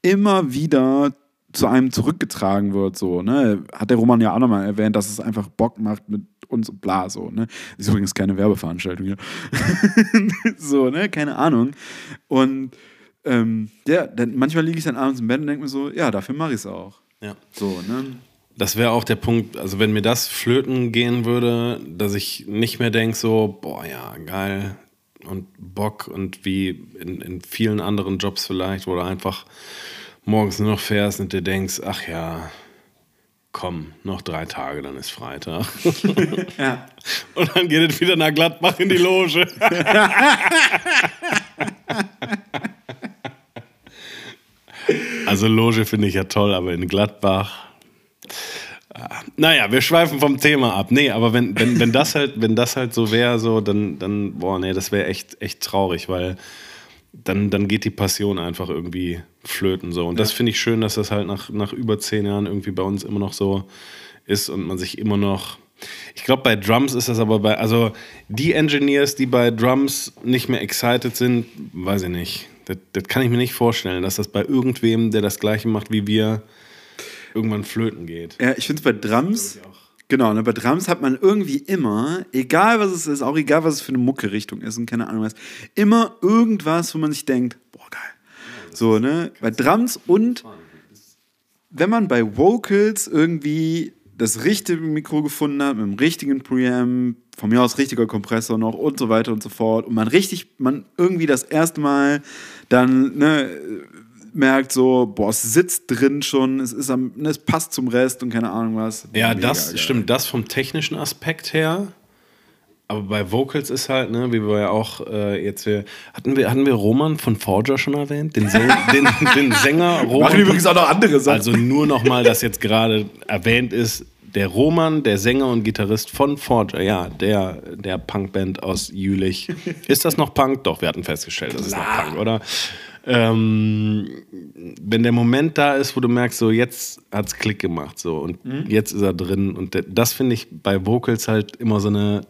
immer wieder zu einem zurückgetragen wird, so, ne? Hat der Roman ja auch nochmal erwähnt, dass es einfach Bock macht mit uns und bla, so, ne? Ist übrigens keine Werbeveranstaltung hier. so, ne? Keine Ahnung. Und ähm, ja, dann manchmal liege ich dann abends im Bett und denke mir so, ja, dafür mache ich es auch. Ja. So, ne? Das wäre auch der Punkt, also wenn mir das flöten gehen würde, dass ich nicht mehr denke, so, boah, ja, geil und Bock und wie in, in vielen anderen Jobs vielleicht, wo du einfach morgens nur noch fährst und dir denkst, ach ja, komm, noch drei Tage, dann ist Freitag. Ja. Und dann geht es wieder nach Gladbach in die Loge. also Loge finde ich ja toll, aber in Gladbach. Naja, wir schweifen vom Thema ab. Nee, aber wenn, wenn, wenn das halt, wenn das halt so wäre, so, dann, dann, boah, nee, das wäre echt, echt traurig, weil dann, dann geht die Passion einfach irgendwie flöten. So. Und das finde ich schön, dass das halt nach, nach über zehn Jahren irgendwie bei uns immer noch so ist und man sich immer noch. Ich glaube, bei Drums ist das aber bei, also die Engineers, die bei Drums nicht mehr excited sind, weiß ich nicht. Das, das kann ich mir nicht vorstellen, dass das bei irgendwem, der das gleiche macht wie wir, irgendwann flöten geht. Ja, ich finde es bei Drums, genau, ne, bei Drums hat man irgendwie immer, egal was es ist, auch egal was es für eine Mucke-Richtung ist und keine Ahnung was, immer irgendwas, wo man sich denkt, boah, geil. So, ne, bei Drums und wenn man bei Vocals irgendwie das richtige Mikro gefunden hat, mit dem richtigen Preamp, von mir aus richtiger Kompressor noch und so weiter und so fort und man richtig, man irgendwie das erste Mal dann, ne, merkt so, boah, es sitzt drin schon, es ist am, ne, es passt zum Rest und keine Ahnung was. Ja, Mega das geil. stimmt, das vom technischen Aspekt her. Aber bei Vocals ist halt, ne, wie wir ja auch äh, jetzt wir hatten wir hatten wir Roman von Forger schon erwähnt, den, Säng, den, den Sänger Roman. Machen übrigens auch noch andere Sachen. Also nur noch mal, dass jetzt gerade erwähnt ist, der Roman, der Sänger und Gitarrist von Forger, ja, der der Punkband aus Jülich. Ist das noch Punk? Doch, wir hatten festgestellt, das ist noch Punk, oder? Ähm, wenn der Moment da ist, wo du merkst, so jetzt hat's Klick gemacht, so und jetzt ist er drin und das finde ich bei Vocals halt immer so eine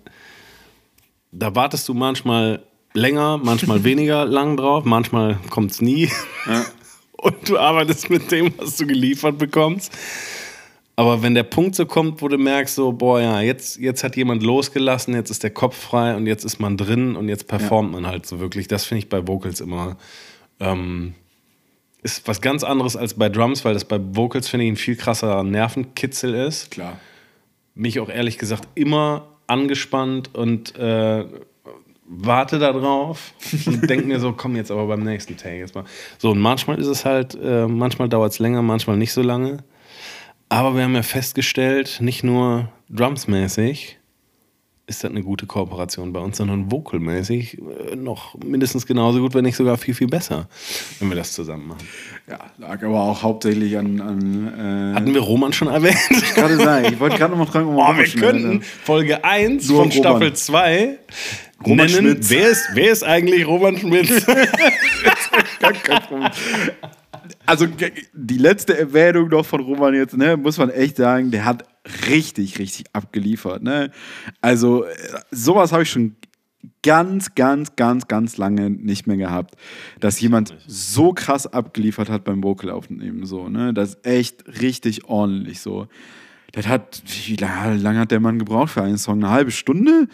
da wartest du manchmal länger, manchmal weniger lang drauf, manchmal kommt es nie. Und du arbeitest mit dem, was du geliefert bekommst. Aber wenn der Punkt so kommt, wo du merkst, so, boah, ja, jetzt, jetzt hat jemand losgelassen, jetzt ist der Kopf frei und jetzt ist man drin und jetzt performt man halt so wirklich. Das finde ich bei Vocals immer. Ähm, ist was ganz anderes als bei Drums, weil das bei Vocals, finde ich, ein viel krasser Nervenkitzel ist. Klar. Mich auch ehrlich gesagt immer angespannt und äh, warte da drauf und denke mir so, komm jetzt aber beim nächsten Take jetzt mal. So, und manchmal ist es halt, äh, manchmal dauert es länger, manchmal nicht so lange. Aber wir haben ja festgestellt, nicht nur drumsmäßig ist das eine gute Kooperation bei uns, sondern vocalmäßig äh, noch mindestens genauso gut, wenn nicht sogar viel, viel besser, wenn wir das zusammen machen. Ja, lag aber auch hauptsächlich an. an äh, Hatten wir Roman schon erwähnt? gerade sagen. Ich wollte gerade noch mal fragen, ob Oh, wir könnten Folge 1 Nur von Roman. Staffel 2 Roman nennen. Schmitz. Wer ist, wer ist eigentlich Roman Schmitz? Also die letzte Erwähnung noch von Roman jetzt, ne, muss man echt sagen, der hat richtig, richtig abgeliefert. Ne? Also sowas habe ich schon ganz, ganz, ganz, ganz lange nicht mehr gehabt, dass jemand so krass abgeliefert hat beim Vocalaufnehmen. So, ne? Das ist echt richtig ordentlich so. Das hat, wie lange, hat der Mann gebraucht für einen Song? Eine halbe Stunde?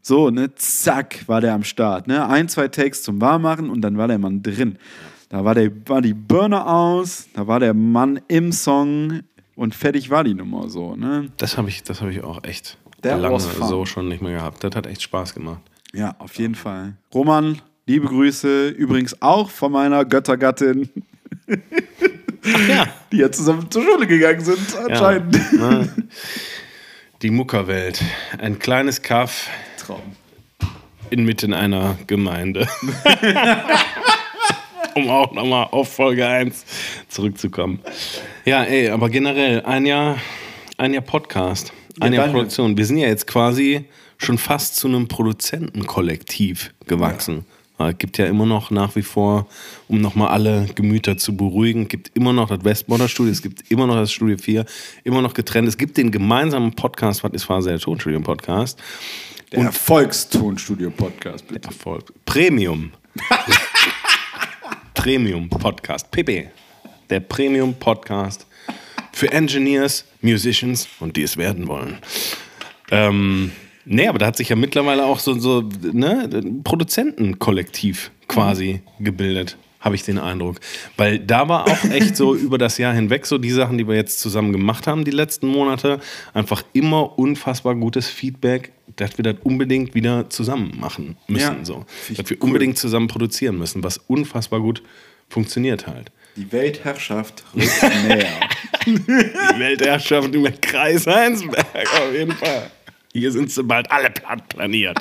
So, ne, zack, war der am Start. Ne? Ein, zwei Takes zum Warmmachen und dann war der Mann drin. Da war, der, war die Burner aus, da war der Mann im Song und fertig war die Nummer so. Ne? Das habe ich, das hab ich auch echt Der lange so schon nicht mehr gehabt. Das hat echt Spaß gemacht. Ja, auf jeden Fall. Roman, liebe Grüße. Übrigens auch von meiner Göttergattin. Ja. Die ja zusammen zur Schule gegangen sind, anscheinend. Ja? Die Muckerwelt. Ein kleines Kaff Traum. inmitten einer Gemeinde. um auch nochmal auf Folge 1 zurückzukommen. Ja, ey, aber generell ein Jahr, ein Jahr Podcast, ein Ja, Jahr. Produktion. Wir sind ja jetzt quasi schon fast zu einem Produzentenkollektiv gewachsen. Es gibt ja immer noch nach wie vor, um nochmal alle Gemüter zu beruhigen, gibt immer noch das Westborder Studio, es gibt immer noch das Studio 4, immer noch getrennt. Es gibt den gemeinsamen Podcast, was ist Phase der Tonstudio Podcast. Der Erfolgstonstudio-Podcast, bitte. Erfolg. Premium. Premium Podcast. PP. Der Premium Podcast für Engineers, Musicians und die es werden wollen. Ähm, nee, aber da hat sich ja mittlerweile auch so, so ne, ein Produzentenkollektiv quasi gebildet, habe ich den Eindruck. Weil da war auch echt so über das Jahr hinweg so die Sachen, die wir jetzt zusammen gemacht haben, die letzten Monate, einfach immer unfassbar gutes Feedback, dass wir das unbedingt wieder zusammen machen müssen. Ja, so. Dass wir cool. unbedingt zusammen produzieren müssen, was unfassbar gut funktioniert halt. Die Weltherrschaft rückt näher. Die Weltherrschaft über Kreis Heinsberg, auf jeden Fall. Hier sind sie bald alle platt planiert.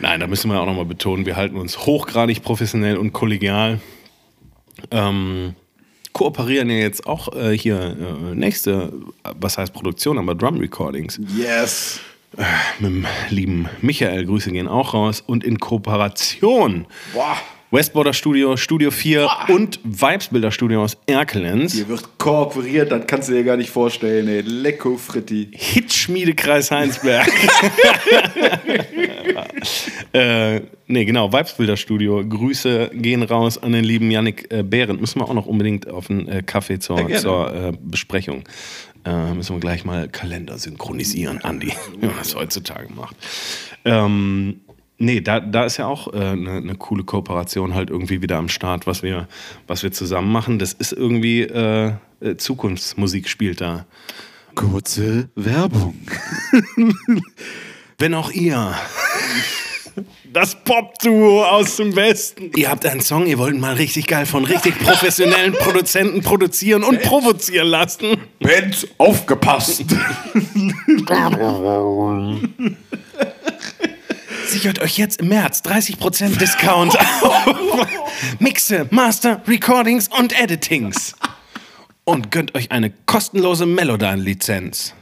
Nein, da müssen wir auch nochmal betonen, wir halten uns hochgradig professionell und kollegial. Ähm, kooperieren ja jetzt auch äh, hier äh, nächste, äh, was heißt Produktion, aber Drum Recordings Yes. mit dem lieben Michael. Grüße gehen auch raus. Und in Kooperation Boah. Westborder Studio, Studio 4 und Vibesbilder Studio aus Erkelenz. Hier wird kooperiert, das kannst du dir gar nicht vorstellen, ey. Lecko Fritti. Hitschmiedekreis Heinsberg. äh, nee, genau, Vibesbilder-Studio. Grüße gehen raus an den lieben Yannick äh, Behrendt. Müssen wir auch noch unbedingt auf einen äh, Kaffee zur, Ja, zur äh, Besprechung. Äh, müssen wir gleich mal Kalender synchronisieren, Andi, wie man das heutzutage macht. Ähm, nee, da, da ist ja auch eine äh, ne- ne coole Kooperation halt irgendwie wieder am Start, was wir, was wir zusammen machen. Das ist irgendwie äh, äh, Zukunftsmusik spielt da. Kurze Werbung. Wenn auch ihr das Pop-Duo aus dem Westen. Ihr habt einen Song, ihr wollt mal richtig geil von richtig professionellen Produzenten produzieren und provozieren lassen. Benz, aufgepasst. Sichert euch jetzt im März 30% Discount auf Mixe, Master, Recordings und Editings. Und gönnt euch eine kostenlose Melodyne-Lizenz.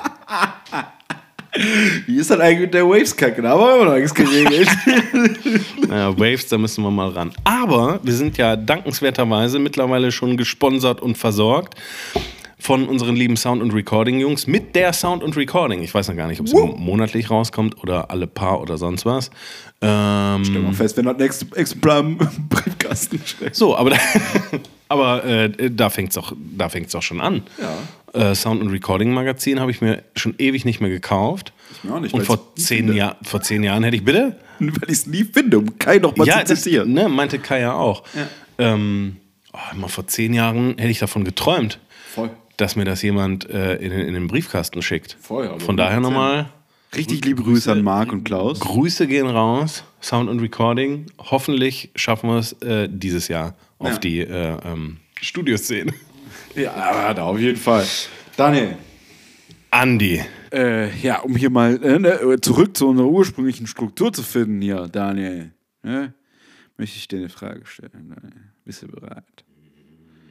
Wie ist das eigentlich mit der Waves-Kacke? Da haben wir immer noch nichts geregelt. Naja, Waves, da müssen wir mal ran. Aber wir sind ja dankenswerterweise mittlerweile schon gesponsert und versorgt. Von unseren lieben Sound- und Recording-Jungs mit der Sound- und Recording. Ich weiß noch gar nicht, ob es monatlich rauskommt oder alle paar oder sonst was. Ähm, Stell mal fest, wenn das nächste Exemplar im Briefkasten steht. so, aber, da, aber äh, da fängt es auch, da fängt's auch schon an. Äh, Sound- und Recording-Magazin habe ich mir schon ewig nicht mehr gekauft. Ich mir auch nicht, und vor zehn. Jahr, vor zehn Jahren hätte ich bitte Weil ich es nie finde, um Kai noch mal ja, zu das, zitieren. ne, meinte Kai ja auch. Ähm, oh, mal vor zehn Jahren hätte ich davon geträumt, Voll. Dass mir das jemand äh, in, den- in den Briefkasten schickt. Voll, aber Von daher 100%. nochmal Richtig liebe Grüße an Marc und Klaus. Grüße gehen raus, Sound und Recording. Hoffentlich schaffen wir es äh, dieses Jahr auf Ja. die äh, ähm, Studioszene. Ja, da auf jeden Fall. Daniel. Andi, Äh, ja, um hier mal äh, ne, zurück zu unserer ursprünglichen Struktur zu finden hier, Daniel. Ne? Möchte ich dir eine Frage stellen, Daniel. Bist du bereit?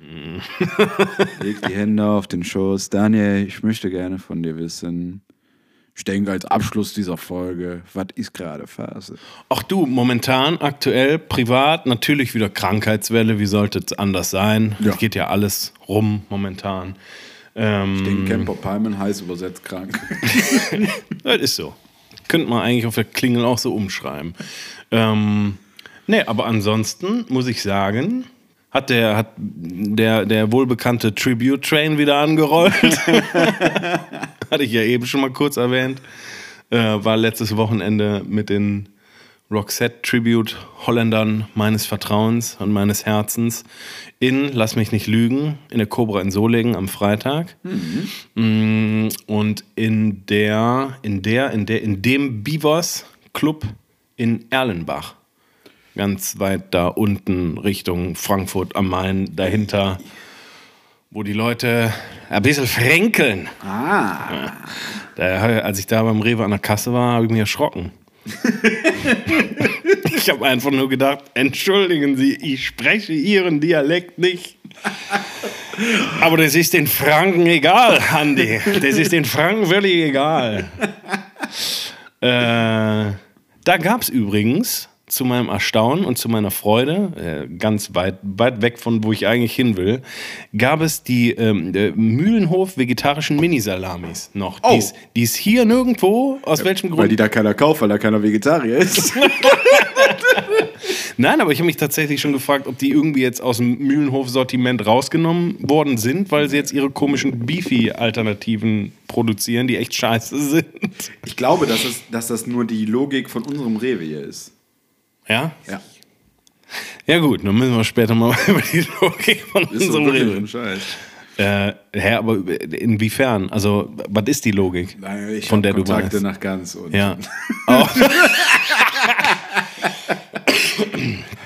Leg die Hände auf den Schoß. Daniel, ich möchte gerne von dir wissen, ich denke als Abschluss dieser Folge, was ist gerade Phase? auch du momentan aktuell privat natürlich wieder Krankheitswelle. Wie sollte es anders sein? Ja. Es geht ja alles rum momentan. Ähm, Den Camper Palmen heiß übersetzt krank. Das ist so. Könnte man eigentlich auf der Klingel auch so umschreiben. Ähm, nee, aber ansonsten muss ich sagen, hat der, hat der, der wohlbekannte Tribute Train wieder angerollt. Hatte ich ja eben schon mal kurz erwähnt. Äh, war letztes Wochenende mit den Roxette Tribute Holländern meines Vertrauens und meines Herzens in, lass mich nicht lügen, in der Cobra in Solingen am Freitag. Mm, Und in der, in der, in der, in dem Bivos Club in Erlenbach. Ganz weit da unten Richtung Frankfurt am Main, dahinter, wo die Leute ein bisschen fränkeln. Ah. Da, als ich da beim Rewe an der Kasse war, habe ich mich erschrocken. ich habe einfach nur gedacht, entschuldigen Sie, ich spreche Ihren Dialekt nicht. Aber das ist den Franken egal, Andi. Das ist den Franken völlig egal. Äh, da gab es übrigens zu meinem Erstaunen und zu meiner Freude, äh, ganz weit, weit weg von wo ich eigentlich hin will, gab es die ähm, äh, Mühlenhof vegetarischen Mini-Salamis noch. Oh. Die ist hier nirgendwo, aus welchem Weil Grund? die da keiner kauft, weil da keiner Vegetarier ist. Nein, aber ich habe mich tatsächlich schon gefragt, ob die irgendwie jetzt aus dem Mühlenhof-Sortiment rausgenommen worden sind, weil sie jetzt ihre komischen Beefy-Alternativen produzieren, die echt scheiße sind. Ich glaube, dass, es, dass das nur die Logik von unserem Rewe hier ist. Ja? Ja. Ja gut, dann müssen wir später mal über die Logik von Ist unserem reden. Scheiß. Äh, hä, aber inwiefern? Also, was ist die Logik? Nein, ich Von der du Kontakte weißt. nach ganz und Ja. Oh.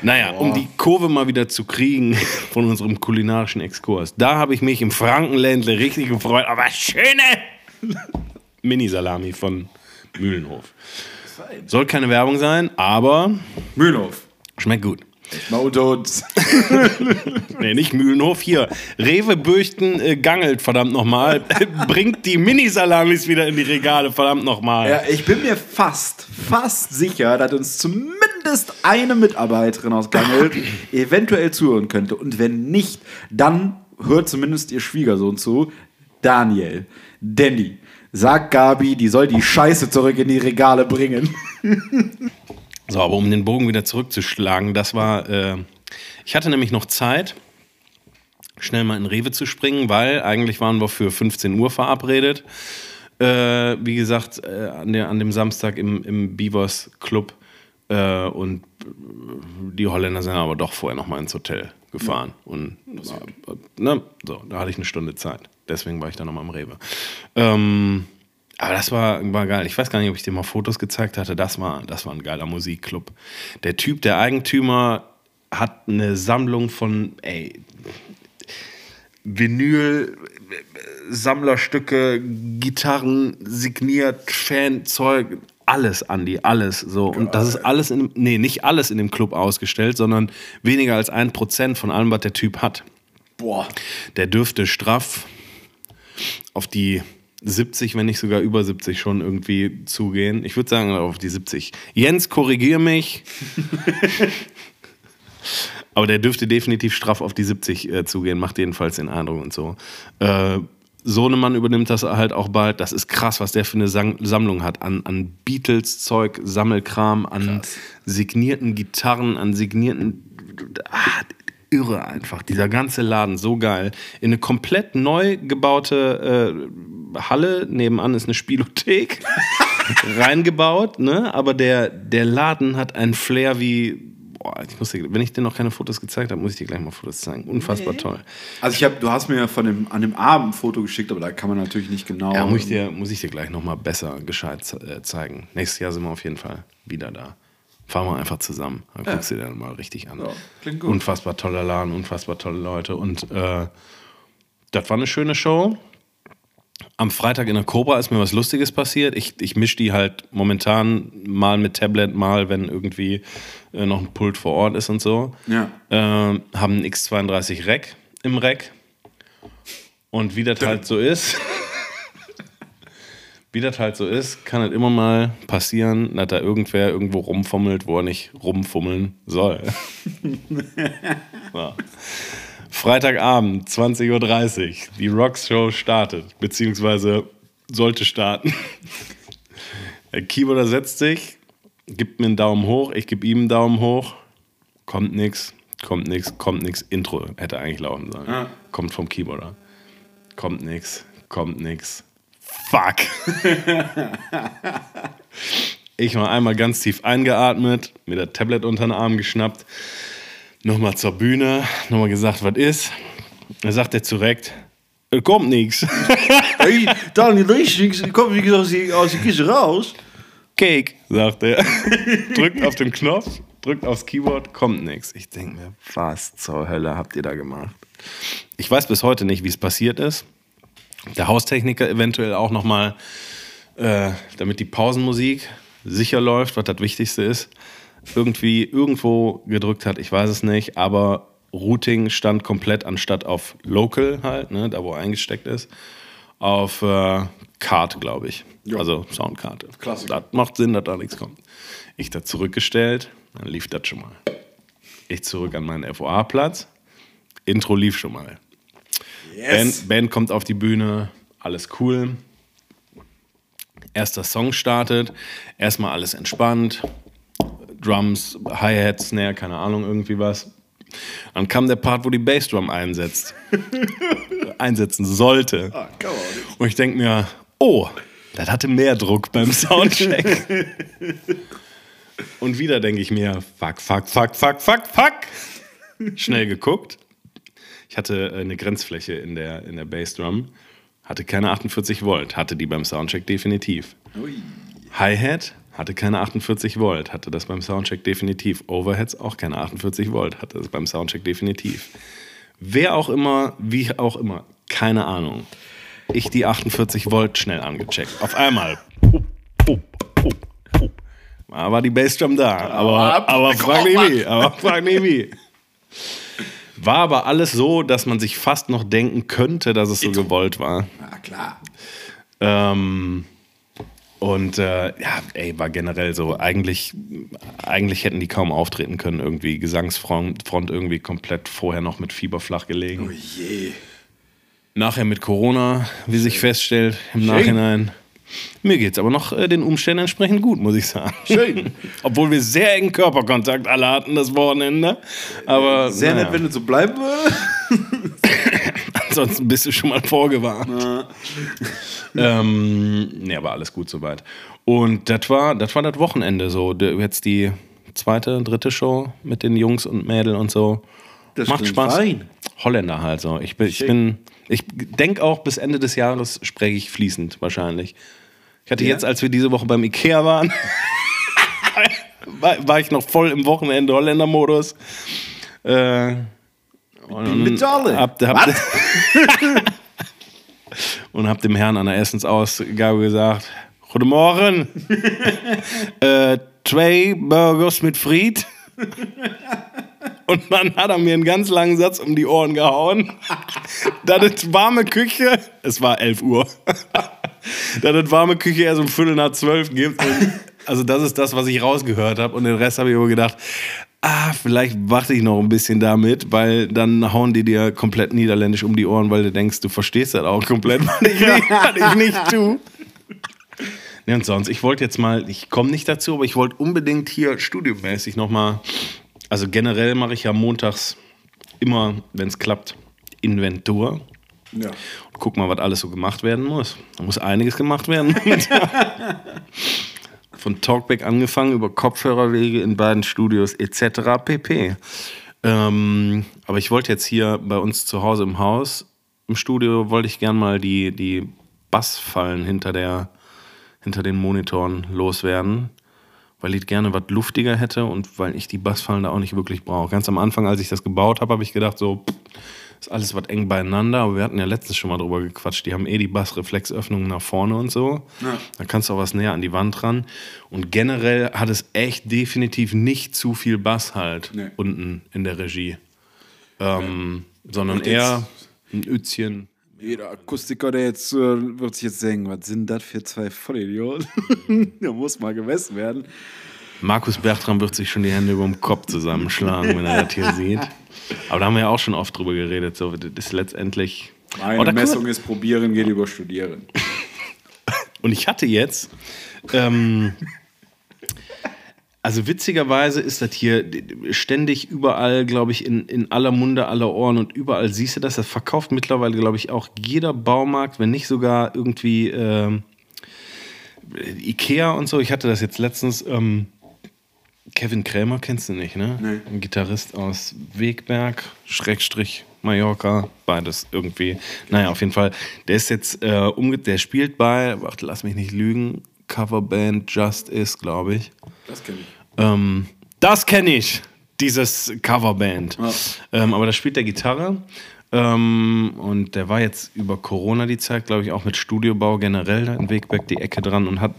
naja, um die Kurve mal wieder zu kriegen von unserem kulinarischen Exkurs. Da habe ich mich im Frankenländle richtig gefreut. Aber schöne Mini-Salami von Mühlenhof. Soll keine Werbung sein, aber Mühlenhof. schmeckt gut. Uns. Nee, nicht Mühlenhof, hier. Rewe Bürchten äh, gangelt, verdammt nochmal. Bringt die Mini-Salamis wieder in die Regale, verdammt nochmal. Ja, ich bin mir fast, fast sicher, dass uns zumindest eine Mitarbeiterin aus Gangelt eventuell zuhören könnte. Und wenn nicht, dann hört zumindest ihr Schwiegersohn zu. Daniel, Danny, sag Gabi, die soll die Scheiße zurück in die Regale bringen. So, aber um den Bogen wieder zurückzuschlagen, das war, äh, ich hatte nämlich noch Zeit, schnell mal in Rewe zu springen, weil eigentlich waren wir für 15 Uhr verabredet. Äh, wie gesagt, äh, an, der, an dem Samstag im, im Beavers Club. Äh, und die Holländer sind aber doch vorher noch mal ins Hotel gefahren. Und äh, ne, so, da hatte ich eine Stunde Zeit. Deswegen war ich dann noch mal im Rewe. Ähm, aber das war, war geil. Ich weiß gar nicht, ob ich dir mal Fotos gezeigt hatte. Das war, das war ein geiler Musikclub. Der Typ, der Eigentümer, hat eine Sammlung von, ey, Vinyl, Sammlerstücke, Gitarren, signiert, Fanzeug, alles, Andi, alles so. Und das ist alles in dem, nee, nicht alles in dem Club ausgestellt, sondern weniger als ein Prozent von allem, was der Typ hat. Boah. Der dürfte straff auf die 70, wenn nicht sogar über 70 schon irgendwie zugehen. Ich würde sagen auf die 70. Jens, korrigier mich. Aber der dürfte definitiv straff auf die 70 äh, zugehen, macht jedenfalls den Eindruck und so. Äh, Sohnemann übernimmt das halt auch bald. Das ist krass, was der für eine Sang Sammlung hat. An, an Beatles-Zeug, Sammelkram, an signierten Gitarren, an signierten. Ah, irre einfach. Dieser ganze Laden, so geil. In eine komplett neu gebaute äh, Halle, nebenan ist eine Spielothek, reingebaut, ne? Aber der, der Laden hat einen Flair wie. Boah, ich muss dir, wenn ich dir noch keine Fotos gezeigt habe, muss ich dir gleich mal Fotos zeigen. Unfassbar toll. Also ich habe, du hast mir ja von dem, an dem Abend ein Foto geschickt, aber da kann man natürlich nicht genau. Ja, muss ich dir, muss ich dir gleich nochmal besser gescheit äh, zeigen. Nächstes Jahr sind wir auf jeden Fall wieder da. Fahren wir einfach zusammen. Dann guckst du dir dann mal richtig an. Ja, klingt gut. Unfassbar toller Laden, unfassbar tolle Leute. Und äh, das war eine schöne Show. Am Freitag in der Cobra ist mir was Lustiges passiert. Ich, ich mische die halt momentan mal mit Tablet, mal, wenn irgendwie äh, noch ein Pult vor Ort ist und so. Ja. Ähm, haben einen X32 Rack im Rack. Und wie das halt so ist, wie das halt so ist, kann es immer mal passieren, dass da irgendwer irgendwo rumfummelt, wo er nicht rumfummeln soll. so. Freitagabend, 20.30 Uhr, die Rocks Show startet, beziehungsweise sollte starten. Der Keyboarder setzt sich, gibt mir einen Daumen hoch, ich gebe ihm einen Daumen hoch, kommt nix, kommt nix, kommt nix. Intro hätte eigentlich laufen sollen. Ja. Kommt vom Keyboarder. Kommt nix, kommt nix. Fuck. ich mal einmal ganz tief eingeatmet, mir das Tablet unter den Arm geschnappt, nochmal zur Bühne, nochmal gesagt, was ist. Dann sagt er direkt, es kommt nix. Hey, Daniel, Racing, komm wie aus die, aus die Kiste raus. Cake, sagt er. drückt auf den Knopf, drückt aufs Keyboard, kommt nichts. Ich denke mir, was zur Hölle habt ihr da gemacht? Ich weiß bis heute nicht, wie es passiert ist. Der Haustechniker eventuell auch nochmal, äh, damit die Pausenmusik sicher läuft, was das Wichtigste ist, irgendwie irgendwo gedrückt hat, ich weiß es nicht, aber Routing stand komplett anstatt auf Local halt, ne, da wo er eingesteckt ist, auf äh, Karte, glaube ich. Also Soundkarte. Klassiker. Das macht Sinn, dass da nichts kommt. Ich da zurückgestellt, dann lief das schon mal. Ich zurück an meinen FOA-Platz. Intro lief schon mal. Band, Band kommt auf die Bühne, alles cool. Erster Song startet, erstmal alles entspannt. Drums, Hi-Hat, Snare, keine Ahnung, irgendwie was. Dann kam der Part, wo die Bassdrum einsetzt. einsetzen sollte. Und ich denke mir, oh, das hatte mehr Druck beim Soundcheck. Und wieder denke ich mir, fuck, fuck, fuck, fuck, fuck, fuck. Schnell geguckt. Ich hatte äh, eine Grenzfläche in der, in der Bassdrum. Hatte keine 48 Volt, hatte die beim Soundcheck definitiv. Hi-Hat hatte keine 48 Volt, hatte das beim Soundcheck definitiv. Overheads auch keine 48 Volt, hatte das beim Soundcheck definitiv. Wer auch immer, wie auch immer, keine Ahnung. Ich die 48 Volt schnell angecheckt. Auf einmal. Pup, pup, pup, pup. Da war die Bassdrum da. Aber, aber frag nicht wie. Aber frag nicht wie. War aber alles so, dass man sich fast noch denken könnte, dass es so gewollt war. Ja, klar. Ähm, und äh, ja, ey, war generell so. Eigentlich, eigentlich hätten die kaum auftreten können. Irgendwie Gesangsfront Front irgendwie komplett vorher noch mit Fieber flach gelegen. Oh je. Nachher mit Corona, wie sich feststellt, im Nachhinein. Mir geht's aber noch äh, den Umständen entsprechend gut, muss ich sagen. Schön. Obwohl wir sehr engen Körperkontakt alle hatten das Wochenende. Aber Sehr naja, nett, wenn es so bleiben würde. ansonsten bist du schon mal vorgewarnt. ähm, nee, aber alles gut soweit. Und das war, das war das Wochenende so. Jetzt die zweite, dritte Show mit den Jungs und Mädel und so. Das Macht Spaß. fein. Holländer halt so. Ich bin, ich bin, ich denke auch bis Ende des Jahres spreche ich fließend wahrscheinlich. Ich hatte jetzt, als wir diese Woche beim Ikea waren, war, war ich noch voll im Wochenende Holländer-Modus. Äh. Hab, hab, und hab dem Herrn an der Essensausgabe gesagt: Guten Morgen, äh, zwei Burgers mit Fried. Und dann hat er mir einen ganz langen Satz um die Ohren gehauen. Das ist warme Küche, es war 11 Uhr. Da das warme Küche erst um Viertel nach zwölf gibt. Und also das ist das, was ich rausgehört habe. Und den Rest habe ich aber gedacht, ah, vielleicht warte ich noch ein bisschen damit, weil dann hauen die dir komplett niederländisch um die Ohren, weil du denkst, du verstehst das auch komplett, was ich nicht, was ich nicht tue. Nee, und sonst, ich wollte jetzt mal, ich komme nicht dazu, aber ich wollte unbedingt hier studiomäßig nochmal, also generell mache ich ja montags immer, wenn es klappt, Inventur. Ja. Und guck mal, was alles so gemacht werden muss. Da muss einiges gemacht werden. Von Talkback angefangen, über Kopfhörerwege in beiden Studios etc. pp. Ähm, aber ich wollte jetzt hier bei uns zu Hause im Haus, im Studio, wollte ich gern mal die, die Bassfallen hinter, der, hinter den Monitoren loswerden. Weil ich gerne was luftiger hätte und weil ich die Bassfallen da auch nicht wirklich brauche. Ganz am Anfang, als ich das gebaut habe, habe ich gedacht, so, pff, ist alles was eng beieinander, aber wir hatten ja letztens schon mal drüber gequatscht. Die haben eh die Bassreflexöffnungen nach vorne und so. Ja. Da kannst du auch was näher an die Wand ran. Und generell hat es echt definitiv nicht zu viel Bass halt Nee. unten in der Regie. Ähm, sondern Und jetzt- eher ein Ützchen. Jeder Akustiker, der jetzt wird sich jetzt denken, was sind das für zwei Vollidioten? da muss mal gemessen werden. Markus Bertram wird sich schon die Hände über dem Kopf zusammenschlagen, wenn er das hier sieht. Aber da haben wir ja auch schon oft drüber geredet. So, das ist letztendlich. Meine Oh, Messung ist probieren, geht über studieren. Und ich hatte jetzt, ähm, also witzigerweise ist das hier ständig überall, glaube ich, in, in aller Munde, aller Ohren und überall siehst du das. Das verkauft mittlerweile, glaube ich, auch jeder Baumarkt, wenn nicht sogar irgendwie ähm, Ikea und so. Ich hatte das jetzt letztens. Ähm, Kevin Krämer kennst du nicht, ne? Nee. Ein Gitarrist aus Wegberg, Schrägstrich Mallorca, beides irgendwie. Naja, auf jeden Fall. Der ist jetzt äh, umge der spielt bei, warte, lass mich nicht lügen, Coverband Just Is, glaube ich. Das kenne ich. Ähm, das kenne ich, dieses Coverband. Ja. Ähm, aber da spielt der Gitarre. Ähm, und der war jetzt über Corona die Zeit, glaube ich, auch mit Studiobau generell in Wegberg die Ecke dran und hat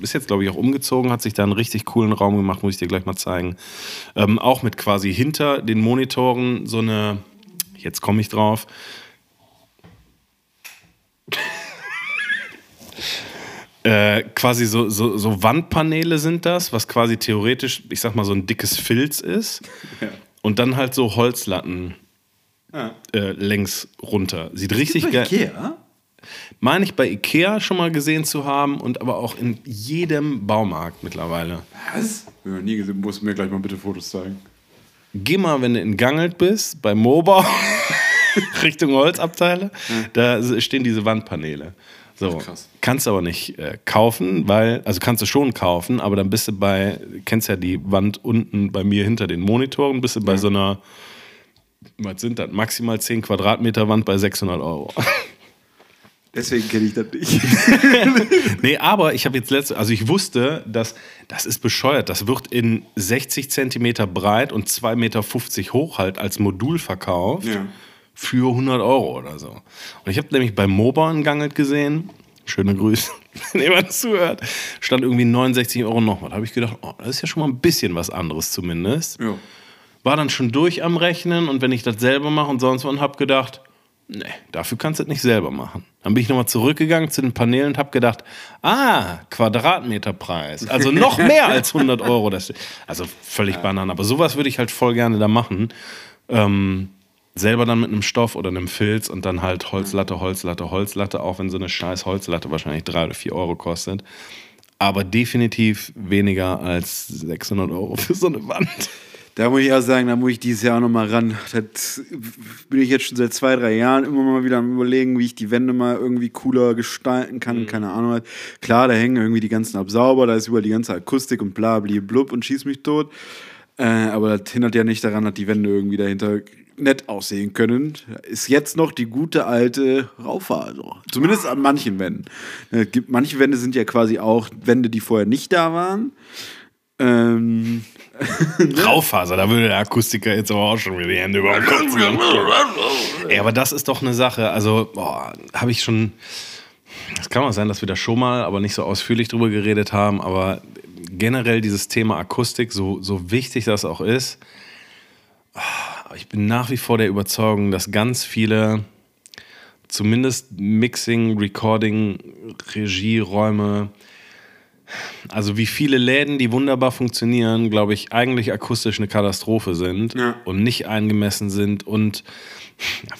ist jetzt, glaube ich, auch umgezogen, hat sich da einen richtig coolen Raum gemacht, muss ich dir gleich mal zeigen. Ähm, auch mit quasi hinter den Monitoren so eine, jetzt komme ich drauf, äh, quasi so, so, so Wandpaneele sind das, was quasi theoretisch, ich sag mal, so ein dickes Filz ist. Und dann halt so Holzlatten Ja. äh, längs runter. Sieht richtig geil. Ikea? Meine ich bei Ikea schon mal gesehen zu haben und aber auch in jedem Baumarkt mittlerweile. Was? Ja, nie gesehen. Musst du mir gleich mal bitte Fotos zeigen. Geh mal, wenn du in Gangelt bist, bei Mobau, Richtung Holzabteile, da stehen diese Wandpaneele. So, Ach, krass. kannst du aber nicht äh, kaufen, weil, also kannst du schon kaufen, aber dann bist du bei, kennst ja die Wand unten bei mir hinter den Monitoren, bist du bei so einer, was sind das, maximal 10 Quadratmeter Wand bei 600 Euro. Deswegen kenne ich das nicht. Nee, aber ich habe jetzt letzte, also ich wusste, dass das ist bescheuert. Das wird in 60 Zentimeter breit und 2,50 Meter hoch halt als Modul verkauft Ja. für 100 Euro oder so. Und ich habe nämlich bei Moba in Gangelt gesehen, schöne Grüße, wenn jemand zuhört, stand irgendwie 69 Euro nochmal. Da habe ich gedacht, oh, das ist ja schon mal ein bisschen was anderes zumindest. ja. War dann schon durch am Rechnen und wenn ich das selber mache und sonst was und habe gedacht, nee, dafür kannst du das nicht selber machen. Dann bin ich nochmal zurückgegangen zu den Paneelen und habe gedacht, ah, Quadratmeterpreis. Also noch mehr als 100 Euro. Das, also völlig Banane. Aber sowas würde ich halt voll gerne da machen. Ähm, selber dann mit einem Stoff oder einem Filz und dann halt Holzlatte, Holzlatte, Holzlatte, auch wenn so eine scheiß Holzlatte wahrscheinlich drei oder vier Euro kostet. Aber definitiv weniger als 600 Euro für so eine Wand. Da muss ich auch sagen, da muss ich dieses Jahr noch mal ran. Das bin ich jetzt schon seit zwei, drei Jahren immer mal wieder am überlegen, wie ich die Wände mal irgendwie cooler gestalten kann. Keine Ahnung. Klar, da hängen irgendwie die ganzen Absauber, da ist über die ganze Akustik und bla, bli, blub und schieß mich tot. Äh, aber das hindert ja nicht daran, dass die Wände irgendwie dahinter nett aussehen können. Ist jetzt noch die gute alte Raufaser. Zumindest an manchen Wänden. Manche Wände sind ja quasi auch Wände, die vorher nicht da waren. Ähm, Raufaser, da würde der Akustiker jetzt aber auch schon wieder die Hände über den Kopf. Ey, aber das ist doch eine Sache. Also, habe ich schon. Es kann auch sein, dass wir da schon mal, aber nicht so ausführlich drüber geredet haben. Aber generell dieses Thema Akustik, so, so wichtig das auch ist, ah, ich bin nach wie vor der Überzeugung, dass ganz viele, zumindest Mixing, Recording, Regieräume, also wie viele Läden, die wunderbar funktionieren, glaube ich, eigentlich akustisch eine Katastrophe sind Ja. und nicht eingemessen sind und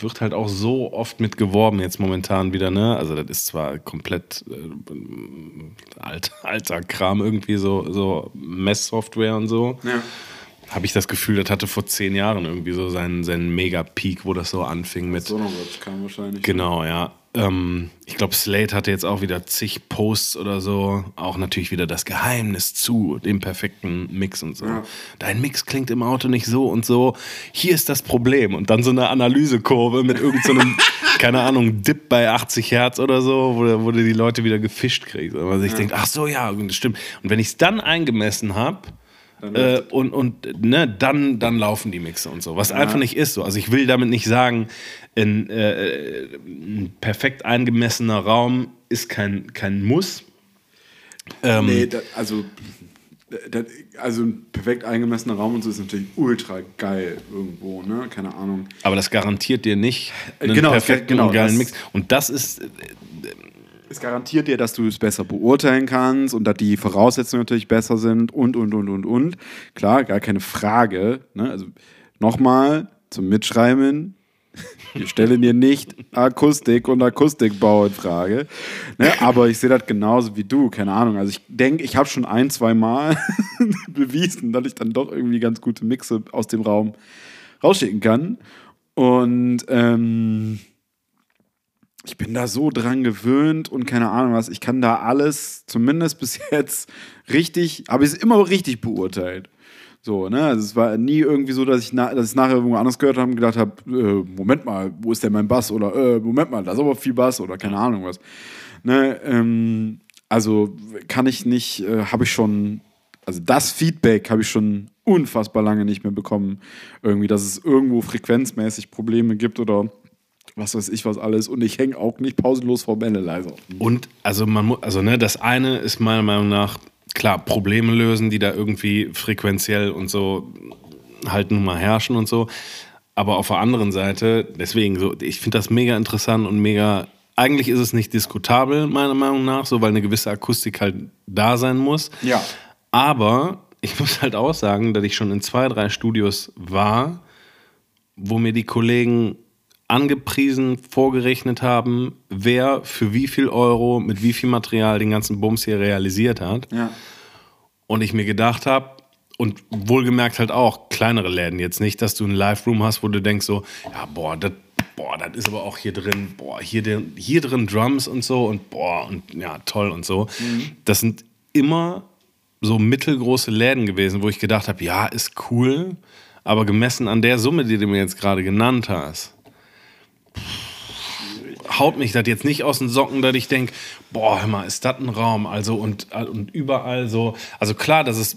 wird halt auch so oft mit geworben jetzt momentan wieder, ne? Also das ist zwar komplett äh, alt, alter Kram irgendwie so, so Messsoftware und so. Ja. Habe ich das Gefühl, das hatte vor zehn Jahren irgendwie so seinen, seinen Mega-Peak, wo das so anfing mit. So noch was kam wahrscheinlich. Genau, ja. Ähm, ich glaube, Slate hatte jetzt auch wieder zig Posts oder so. Auch natürlich wieder das Geheimnis zu dem perfekten Mix und so. Ja. Dein Mix klingt im Auto nicht so und so. Hier ist das Problem. Und dann so eine Analysekurve mit irgendeinem, keine Ahnung, Dip bei 80 Hertz oder so, wo, du- wo du die Leute wieder gefischt kriegst. Und man sich denkt, ach so, ja, das stimmt. Und wenn ich es dann eingemessen habe, äh, und und ne, dann, dann laufen die Mixe und so. Was einfach nicht ist so. Also ich will damit nicht sagen, ein, äh, ein perfekt eingemessener Raum ist kein, kein Muss. Ähm, Nee, da, also, da, also ein perfekt eingemessener Raum und so ist natürlich ultra geil irgendwo, ne? Keine Ahnung. Aber das garantiert dir nicht einen Genau, perfekten genau, und geilen Mix. Und das ist, Es garantiert dir, dass du es besser beurteilen kannst und dass die Voraussetzungen natürlich besser sind und, und, und, und, und. Klar, gar keine Frage. Ne? Also nochmal zum Mitschreiben. Wir stellen dir nicht Akustik und Akustikbau in Frage. Ne? Aber ich sehe das genauso wie du, keine Ahnung. Also ich denke, ich habe schon ein, zwei Mal bewiesen, dass ich dann doch irgendwie ganz gute Mixe aus dem Raum rausschicken kann. Und ähm, ich bin da so dran gewöhnt und keine Ahnung was. Ich kann da alles, zumindest bis jetzt, richtig, habe ich es immer richtig beurteilt. So, ne? Also es war nie irgendwie so, dass ich, na, dass ich nachher irgendwo anders gehört habe und gedacht habe, äh, Moment mal, wo ist denn mein Bass? Oder äh, Moment mal, da ist aber viel Bass oder keine Ahnung was. Ne? Ähm, also kann ich nicht, äh, habe ich schon, also das Feedback habe ich schon unfassbar lange nicht mehr bekommen. Irgendwie, dass es irgendwo frequenzmäßig Probleme gibt oder was weiß ich was alles. Und ich hänge auch nicht pausenlos vor Analyzer. Und also man muss, also ne, das eine ist meiner Meinung nach klar Probleme lösen, die da irgendwie frequenziell und so halt nun mal herrschen und so. Aber auf der anderen Seite, deswegen so, ich finde das mega interessant und mega. Eigentlich ist es nicht diskutabel, meiner Meinung nach, so weil eine gewisse Akustik halt da sein muss. Ja. Aber ich muss halt auch sagen, dass ich schon in zwei, drei Studios war, wo mir die Kollegen angepriesen, vorgerechnet haben, wer für wie viel Euro mit wie viel Material den ganzen Bums hier realisiert hat. Ja. Und ich mir gedacht habe, und wohlgemerkt halt auch kleinere Läden jetzt nicht, dass du einen Live-Room hast, wo du denkst so, ja, boah, das boah, das ist aber auch hier drin, boah, hier, drin- hier drin Drums und so und boah, und ja, toll und so. Das sind immer so mittelgroße Läden gewesen, wo ich gedacht habe, ja, ist cool, aber gemessen an der Summe, die du mir jetzt gerade genannt hast, haut mich das jetzt nicht aus den Socken, dass ich denke, boah, hör mal, ist das ein Raum? Also und, und überall so, also klar, dass es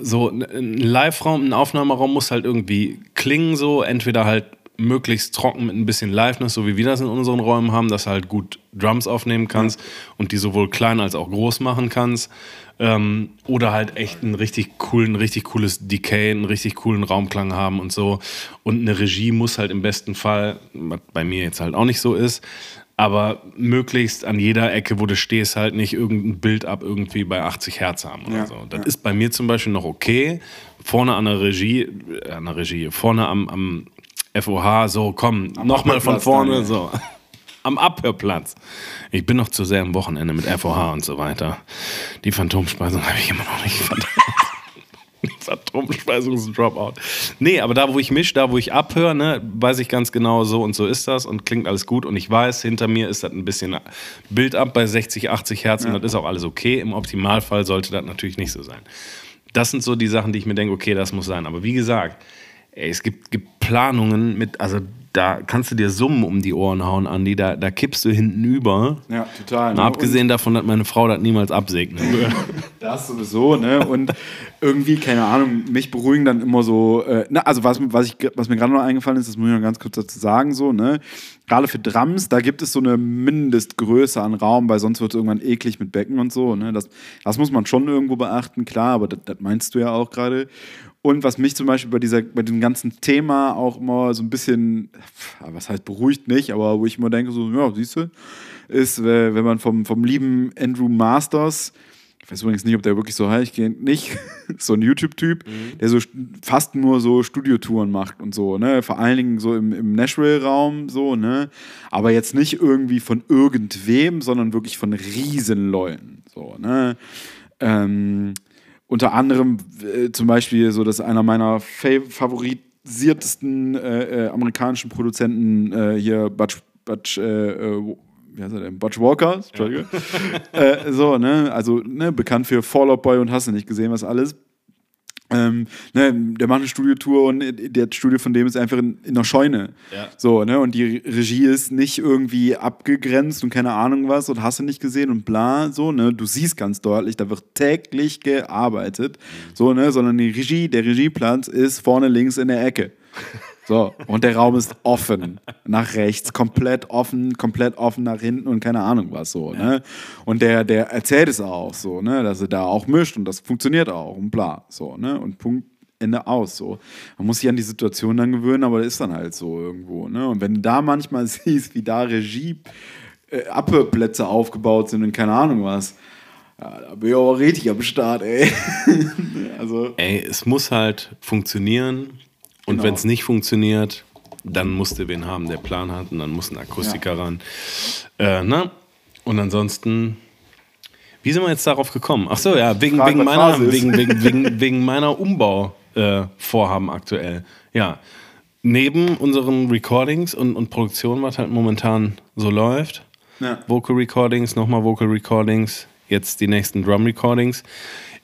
so ein Live-Raum, ein Aufnahmeraum muss halt irgendwie klingen so, entweder halt möglichst trocken mit ein bisschen Liveness, so wie wir das in unseren Räumen haben, dass du halt gut Drums aufnehmen kannst und die sowohl klein als auch groß machen kannst. Ähm, oder halt echt einen richtig coolen, richtig cooles Decay, einen richtig coolen Raumklang haben und so. Und eine Regie muss halt im besten Fall, was bei mir jetzt halt auch nicht so ist, aber möglichst an jeder Ecke, wo du stehst, halt nicht irgendein Bild ab irgendwie bei 80 Hertz haben oder Ja, so. Das ist bei mir zum Beispiel noch okay. Vorne an der Regie, äh, an der Regie, vorne am, am FOH, so komm, nochmal von vorne, Daniel. so. Am Abhörplatz. Ich bin noch zu sehr am Wochenende mit FOH und so weiter. Die Phantomspeisung habe ich immer noch nicht verdammt. Phantomspeisung ist ein Dropout. Nee, aber da, wo ich misch, da, wo ich abhöre, ne, weiß ich ganz genau, so und so ist das und klingt alles gut. Und ich weiß, hinter mir ist das ein bisschen Bild ab bei 60, 80 Hertz und das ist auch alles okay. Im Optimalfall sollte das natürlich nicht so sein. Das sind so die Sachen, die ich mir denke, okay, das muss sein. Aber wie gesagt, ey, es gibt, gibt Planungen mit, also da kannst du dir Summen um die Ohren hauen, Andi, da, da kippst du hinten über. Ja, total. Ne? abgesehen davon, dass meine Frau das niemals absegnen würde. Das sowieso, ne? Und irgendwie, keine Ahnung, mich beruhigen dann immer so, äh, na, also was, was, ich, was mir gerade noch eingefallen ist, das muss ich noch ganz kurz dazu sagen, so, ne? Gerade für Drums, da gibt es so eine Mindestgröße an Raum, weil sonst wird es irgendwann eklig mit Becken und so, ne? Das, das muss man schon irgendwo beachten, klar, aber das, das meinst du ja auch gerade. Und was mich zum Beispiel bei, dieser, bei dem ganzen Thema auch immer so ein bisschen, was heißt beruhigt nicht, aber wo ich immer denke, so, ja, siehst du, ist, äh, wenn man vom, vom lieben Andrew Masters, ich weiß übrigens nicht, ob der wirklich so heißt, geht nicht, so ein YouTube-Typ, der so st- fast nur so Studiotouren macht und so, ne? Vor allen Dingen so im, im Nashville-Raum, so, ne? Aber jetzt nicht irgendwie von irgendwem, sondern wirklich von Riesenleuten, so, ne? Ähm, unter anderem äh, zum Beispiel so, dass einer meiner fa favorisiertesten äh, äh, amerikanischen Produzenten äh, hier Butch, Butch, äh, äh, wie heißt er denn? Butch Walker, Entschuldige. äh, so, ne, also ne, bekannt für Fall Out Boy und hast du nicht gesehen, was alles. Ähm, ne, der macht eine Studiotour und der Studio von dem ist einfach in, in einer Scheune. Ja. So, ne, und die Regie ist nicht irgendwie abgegrenzt und keine Ahnung was und hast du nicht gesehen und bla, so, ne. Du siehst ganz deutlich, da wird täglich gearbeitet, so, ne, sondern die Regie, der Regieplatz ist vorne links in der Ecke. So, und der Raum ist offen nach rechts, komplett offen, komplett offen nach hinten und keine Ahnung was so, ne? Und der, der erzählt es auch so, ne, dass er da auch mischt und das funktioniert auch und bla, so, ne? Und Punkt, Ende aus, so. Man muss sich an die Situation dann gewöhnen, aber das ist dann halt so irgendwo, ne? Und wenn du da manchmal siehst, wie da Regie, äh, Abhörplätze aufgebaut sind und keine Ahnung was, ja, da bin ich aber richtig am Start, ey. also, Ey, es muss halt funktionieren. Und Genau. wenn es nicht funktioniert, dann musst du wen haben, der Plan hat. Und dann muss ein Akustiker ran. Äh, ne? Und ansonsten, wie sind wir jetzt darauf gekommen? Ach so, ja, wegen, wegen, meiner, wegen, wegen, wegen, wegen meiner Umbauvorhaben äh, aktuell. Ja. Neben unseren Recordings und, und Produktion, was halt momentan so läuft, Ja. Vocal Recordings, nochmal Vocal Recordings, jetzt die nächsten Drum Recordings,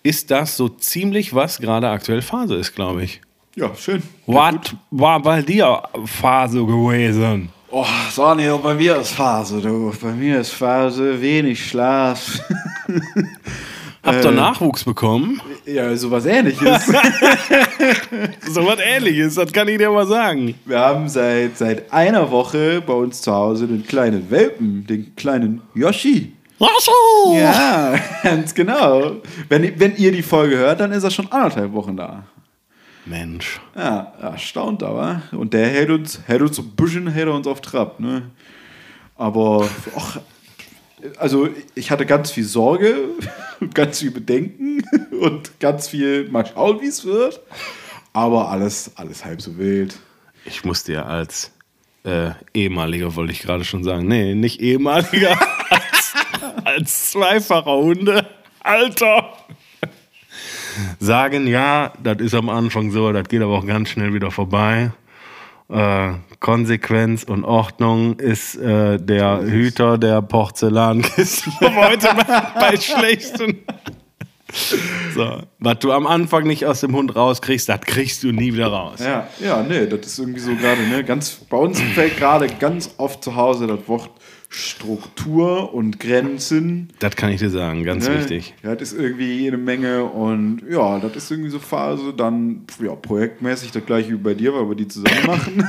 ist das so ziemlich, was gerade aktuell Phase ist, glaube ich. Ja, schön. Was war bei dir Phase gewesen? Oh, Daniel, bei mir ist Phase, du. Bei mir ist Phase, wenig Schlaf. Habt ihr Nachwuchs bekommen? Ja, sowas ähnliches. So was ähnliches, das kann ich dir mal sagen. Wir haben seit, seit einer Woche bei uns zu Hause den kleinen Welpen, den kleinen Yoshi. Ja, ganz genau. Wenn, wenn ihr die Folge hört, dann ist er schon anderthalb Wochen da. Mensch. Ja, erstaunt aber. Und der hält uns, hält uns so ein bisschen hält uns auf Trab, ne? Aber, ach, also ich hatte ganz viel Sorge, ganz viel Bedenken und ganz viel, mal schauen, wie es wird. Aber alles, alles halb so wild. Ich musste ja als äh, ehemaliger, wollte ich gerade schon sagen. Nee, nicht ehemaliger, als, als zweifacher Hunde. Alter! Sagen, ja, das ist am Anfang so, das geht aber auch ganz schnell wieder vorbei. Äh, Konsequenz und Ordnung ist äh, der Hüter der Porzellankiste. Heute bei, schlechten. So, was du am Anfang nicht aus dem Hund rauskriegst, das kriegst du nie wieder raus. Ja, ja, nee, das ist irgendwie so gerade, ne, ganz, bei uns fällt gerade ganz oft zu Hause das Wort Struktur und Grenzen. Das kann ich dir sagen, ganz Ne? wichtig. Ja, das ist irgendwie jede Menge und ja, das ist irgendwie so Phase. Dann ja, projektmäßig das gleiche wie bei dir, weil wir die zusammen machen.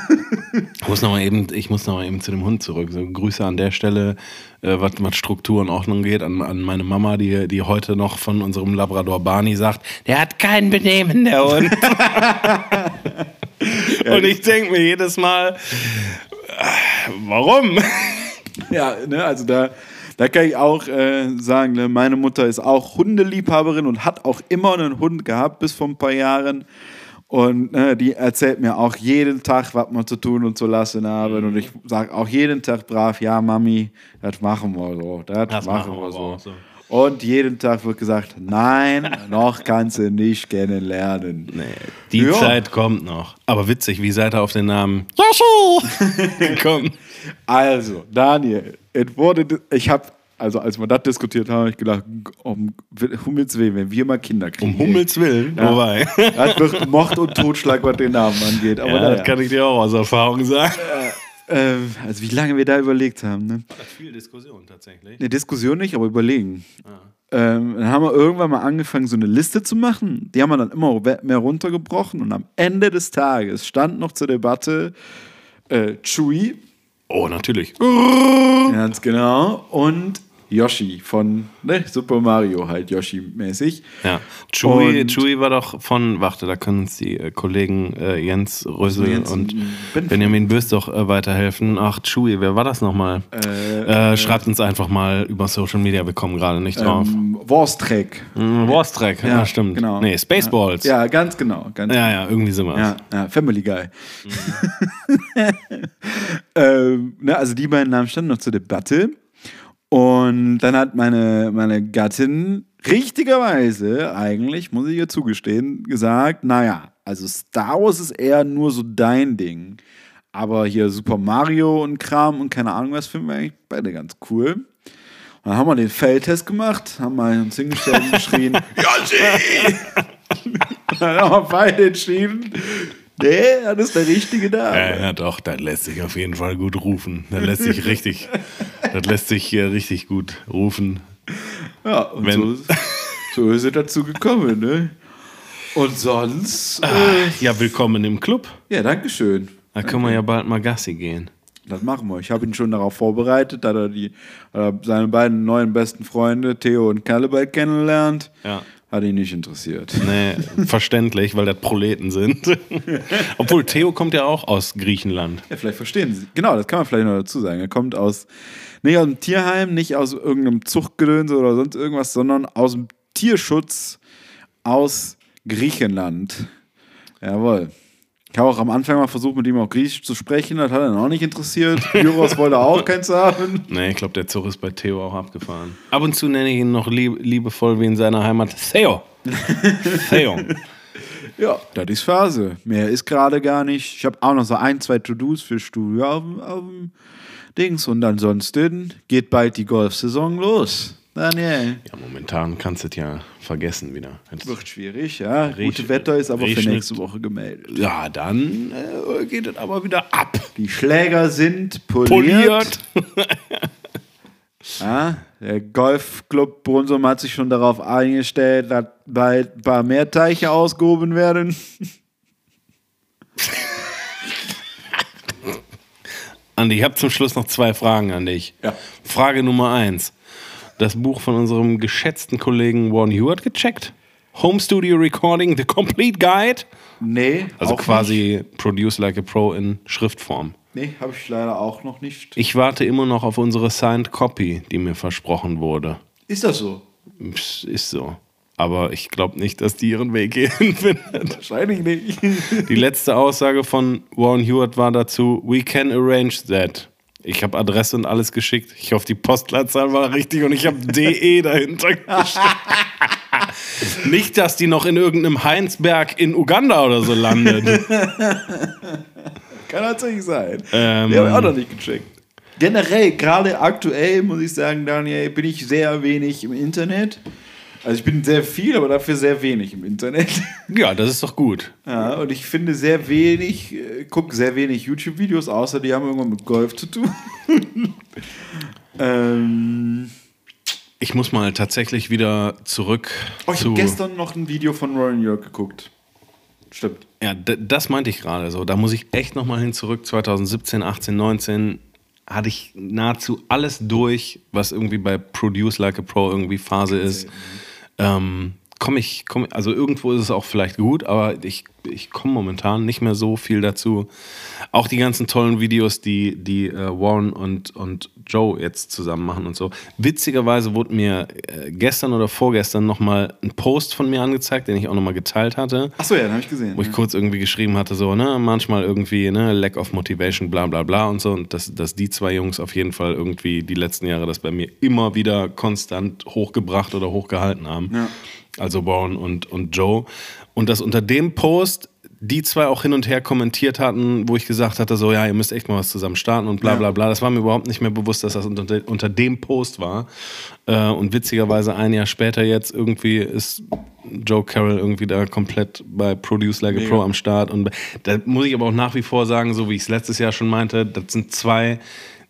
Ich muss noch mal eben, ich muss noch mal eben zu dem Hund zurück. So, Grüße an der Stelle, äh, was, was Struktur und Ordnung geht, an, an meine Mama, die, die heute noch von unserem Labrador Barney sagt, der hat kein Benehmen, der Hund. und ich denke mir jedes Mal, äh, warum? ja, ne, also da, da kann ich auch äh, sagen, ne, meine Mutter ist auch Hundeliebhaberin und hat auch immer einen Hund gehabt bis vor ein paar Jahren. Und ne, die erzählt mir auch jeden Tag, was man zu tun und zu lassen haben. Und ich sage auch jeden Tag brav, ja, Mami, das machen wir so. Das, Das machen machen wir so. so. Und jeden Tag wird gesagt, nein, noch kannst du nicht kennenlernen. Nee, die Ja. Zeit kommt noch. Aber witzig, wie seid ihr auf den Namen Yoshi gekommen? Also, Daniel, es wurde, ich habe, also als wir das diskutiert haben, habe ich gedacht, um Hummels Willen, wenn wir mal Kinder kriegen. Um Hummels Willen, Ja. wobei. Das wird Mord und Totschlag, was den Namen angeht. Aber Ja, naja. das kann ich dir auch aus Erfahrung sagen. Ähm, also wie lange wir da überlegt haben. Ne? Viel Diskussion tatsächlich. Eine Diskussion nicht, aber überlegen. Ähm, dann haben wir irgendwann mal angefangen, so eine Liste zu machen. Die haben wir dann immer mehr runtergebrochen. Und am Ende des Tages stand noch zur Debatte äh, Chewie, Oh, natürlich. ganz genau, und Yoshi von ne, Super Mario halt Yoshi-mäßig. Ja. Chewie, Chewie war doch von, warte, da können uns die äh, Kollegen äh, Jens Rösel Jens und und Ben- Benjamin Bös doch äh, weiterhelfen. Ach, Chewie, wer war das nochmal? Äh, schreibt uns einfach mal über Social Media, wir kommen gerade nicht drauf. Ähm, Warstrack. Mhm, Warstrack, ja, stimmt. Genau. Nee, Spaceballs. Ja. Ja, ganz genau. Ganz ja, ja, irgendwie sowas. Ja, ja, Family Guy. ähm, ne, also die beiden Namen standen noch zur Debatte. Und dann hat meine, meine Gattin richtigerweise, eigentlich, muss ich ihr zugestehen, gesagt, naja, also Star Wars ist eher nur so dein Ding. Aber hier Super Mario und Kram und keine Ahnung was finden wir eigentlich beide ganz cool. Und dann haben wir den Feldtest gemacht, haben mal uns hingestellt und geschrien, Yoshi! dann haben wir beide entschieden, nee, das ist der richtige da. Ja, ja, doch, das lässt sich auf jeden Fall gut rufen. Das lässt sich richtig, das lässt sich hier richtig gut rufen. Ja, und Wenn- so, ist- so ist es dazu gekommen, ne? Und sonst, äh, Ja, willkommen im Club. ja, Dankeschön. Da können wir ja bald mal Gassi gehen. Das machen wir. Ich habe ihn schon darauf vorbereitet, da er die, äh, seine beiden neuen besten Freunde, Theo und Kalle, bald kennenlernt. Ja. Hat ihn nicht interessiert. Nee, verständlich, weil das Proleten sind. Obwohl Theo kommt ja auch aus Griechenland. Ja, vielleicht verstehen Sie. Genau, das kann man vielleicht noch dazu sagen. Er kommt aus, nicht aus dem Tierheim, nicht aus irgendeinem Zuchtgedöns oder sonst irgendwas, sondern aus dem Tierschutz aus Griechenland. Jawohl. Ich habe auch am Anfang mal versucht, mit ihm auch Griechisch zu sprechen. Das hat er auch nicht interessiert. Juros wollte auch keins haben. Nee, ich glaube, der Zug ist bei Theo auch abgefahren. Ab und zu nenne ich ihn noch lieb, liebevoll wie in seiner Heimat Theo. Theo. Ja, das ist Phase. Mehr ist gerade gar nicht. Ich habe auch noch so ein, zwei To-Dos für Studio auf, auf dem Dings. Und ansonsten geht bald die Golfsaison los. Daniel. Ja, momentan kannst du es ja vergessen wieder. Jetzt- Wird schwierig, ja. Riecht- Gute Wetter ist aber für regnet. nächste Woche gemeldet. Ja, dann äh, geht es aber wieder ab. Die Schläger sind poliert. Poliert. Ja, der Golfclub Brunsum hat sich schon darauf eingestellt, dass bald ein paar mehr Teiche ausgehoben werden. Andi, ich habe zum Schluss noch zwei Fragen an dich. Ja. Frage Nummer eins. Das Buch von unserem geschätzten Kollegen Warren Hewitt gecheckt? Home Studio Recording, The Complete Guide? Nee, Also quasi Produce Like a Pro in Schriftform. Nicht. Nee, habe ich leider auch noch nicht. Ich warte immer noch auf unsere Signed Copy, die mir versprochen wurde. Ist das so? Ist so. Aber ich glaube nicht, dass die ihren Weg hierhin findet. Wahrscheinlich nicht. Die letzte Aussage von Warren Hewitt war dazu: We can arrange that. Ich habe Adresse und alles geschickt. Ich hoffe, die Postleitzahl war richtig und ich habe DE dahinter geschickt. Nicht, dass die noch in irgendeinem Heinsberg in Uganda oder so landet. Kann tatsächlich sein. Ähm, Die habe ich auch noch nicht gecheckt. Generell, gerade aktuell, muss ich sagen, Daniel, bin ich sehr wenig im Internet. Also ich bin sehr viel, aber dafür sehr wenig im Internet. Ja, das ist doch gut. Ja, und ich finde sehr wenig, äh, gucke sehr wenig YouTube-Videos, außer die haben irgendwann mit Golf zu tun. ähm, Ich muss mal tatsächlich wieder zurück oh, ich zu. habe gestern noch ein Video von Rowan York geguckt. Stimmt. Ja, das meinte ich gerade so. Da muss ich echt nochmal hin zurück. 2017, 18, 19 hatte ich nahezu alles durch, was irgendwie bei Produce Like a Pro irgendwie Phase ist. Ähm, komme ich, komm, also irgendwo ist es auch vielleicht gut, aber ich, ich komme momentan nicht mehr so viel dazu. Auch die ganzen tollen Videos, die, die äh, Warren und, und Joe jetzt zusammen machen und so. Witzigerweise wurde mir äh, gestern oder vorgestern nochmal ein Post von mir angezeigt, den ich auch nochmal geteilt hatte Achso, ja, den habe ich gesehen. wo ich ja. kurz irgendwie geschrieben hatte, so, ne, manchmal irgendwie, ne, Lack of Motivation, bla bla bla und so. Und dass, dass die zwei Jungs auf jeden Fall irgendwie die letzten Jahre das bei mir immer wieder konstant hochgebracht oder hochgehalten haben. Ja. Also Warren und, und Joe. Und dass unter dem Post die zwei auch hin und her kommentiert hatten, wo ich gesagt hatte, so, ja, ihr müsst echt mal was zusammen starten und bla bla bla. Das war mir überhaupt nicht mehr bewusst, dass das unter, unter dem Post war. Äh, und witzigerweise ein Jahr später jetzt irgendwie ist Joe Carroll irgendwie da komplett bei Produce Like a. Pro am Start. Und da muss ich aber auch nach wie vor sagen, so wie ich es letztes Jahr schon meinte, das sind zwei,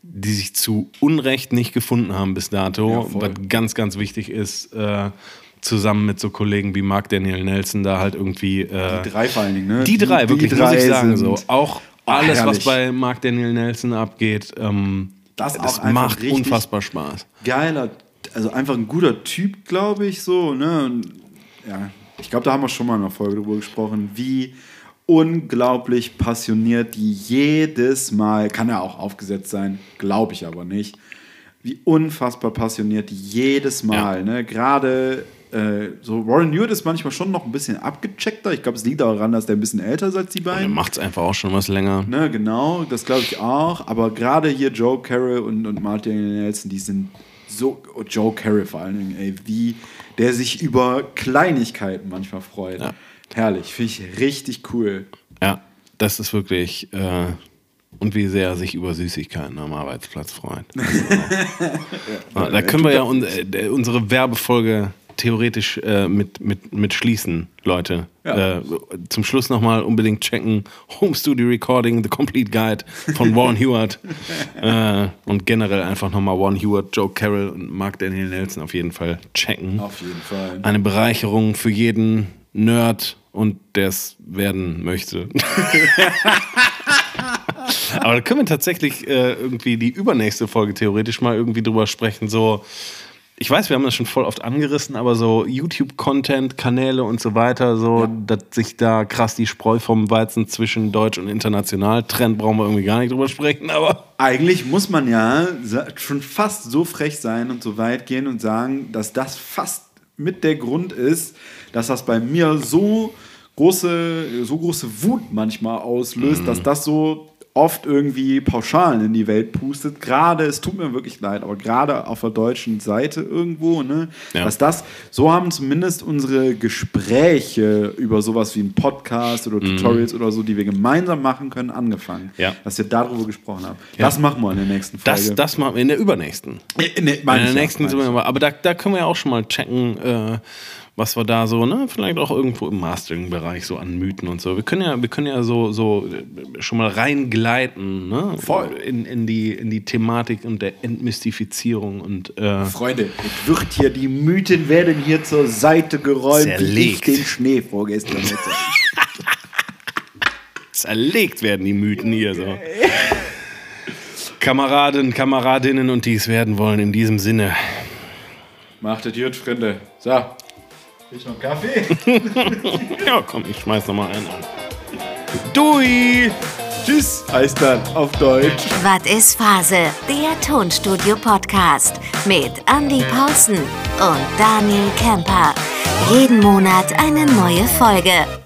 die sich zu Unrecht nicht gefunden haben bis dato. Ja, was ganz, ganz wichtig ist, äh, zusammen mit so Kollegen wie Mark Daniel Nelson da halt irgendwie. Äh, Die drei vor allen Dingen, ne? die drei, wirklich, muss ich sagen. So. Auch Ah, alles, was herrlich. bei Mark Daniel Nelson abgeht, ähm, Das das, macht unfassbar Spaß. Geiler also einfach ein guter Typ, glaube ich, so, ne? Und, ja, ich glaube, da haben wir schon mal in einer Folge drüber gesprochen, wie unglaublich passioniert die jedes Mal, kann ja auch aufgesetzt sein, glaube ich aber nicht, wie unfassbar passioniert die jedes Mal, ne? Gerade äh, so Warren Hewitt ist manchmal schon noch ein bisschen abgecheckter. Ich glaube, es liegt daran, dass der ein bisschen älter ist als die Der beiden. macht es einfach auch schon was länger. Ne, genau, das glaube ich auch. Aber gerade hier Joe Carroll und, und Martin Nelson, die sind so, oh, Joe Carroll vor allen Dingen, ey, wie der sich über Kleinigkeiten manchmal freut. Ja. Herrlich, finde ich richtig cool. Ja, das ist wirklich. Äh, und wie sehr er sich über Süßigkeiten am Arbeitsplatz freut. ja, da können wir ja un äh, unsere Werbefolge theoretisch äh, mit, mit, mit schließen, Leute. Ja. Äh, zum Schluss nochmal unbedingt checken: Home Studio Recording, The Complete Guide von Warren Hewitt. äh, und generell einfach nochmal Warren Hewitt, Joe Carroll und Mark Daniel Nelson auf jeden Fall checken. Auf jeden Fall. Eine Bereicherung für jeden Nerd und der es werden möchte. Aber da können wir tatsächlich äh, irgendwie die übernächste Folge theoretisch mal irgendwie drüber sprechen. So, ich weiß, wir haben das schon voll oft angerissen, aber so YouTube-Content, Kanäle und so weiter, so, dass sich da krass die Spreu vom Weizen zwischen deutsch und international trennt, brauchen wir irgendwie gar nicht drüber sprechen, aber. Eigentlich muss man ja schon fast so frech sein und so weit gehen und sagen, dass das fast mit der Grund ist, dass das bei mir so große, so große Wut manchmal auslöst, Mhm. dass das so oft irgendwie Pauschalen in die Welt pustet. Gerade, es tut mir wirklich leid, aber gerade auf der deutschen Seite irgendwo, ne, Ja. dass das, so haben zumindest unsere Gespräche über sowas wie ein Podcast oder Tutorials oder so, die wir gemeinsam machen können, angefangen. Mhm. Ja. Dass wir darüber gesprochen haben. Ja. Das machen wir in der nächsten Folge. Das, das machen wir in der übernächsten. In der ich ja, nächsten aber, aber da, da können wir ja auch schon mal checken, äh, was wir da so, ne, vielleicht auch irgendwo im Mastering-Bereich so an Mythen und so. Wir können ja, wir können ja so, so äh, schon mal reingleiten, ne? Voll. In, in, die, in die Thematik und der Entmystifizierung und äh, Freunde, es wird hier, die Mythen werden hier zur Seite geräumt, Zerlegt. den Schnee vorgestern zerlegt werden die Mythen hier so. Kameraden, Kameradinnen und die es werden wollen, in diesem Sinne. Macht es gut, Freunde. So. Ich noch einen Kaffee? Ja, komm, ich schmeiß noch mal einen an. Dui! Tschüss, heißt dann auf Deutsch. Was ist Phase? Der Tonstudio-Podcast mit Andy Paulsen und Daniel Kemper. Jeden Monat eine neue Folge.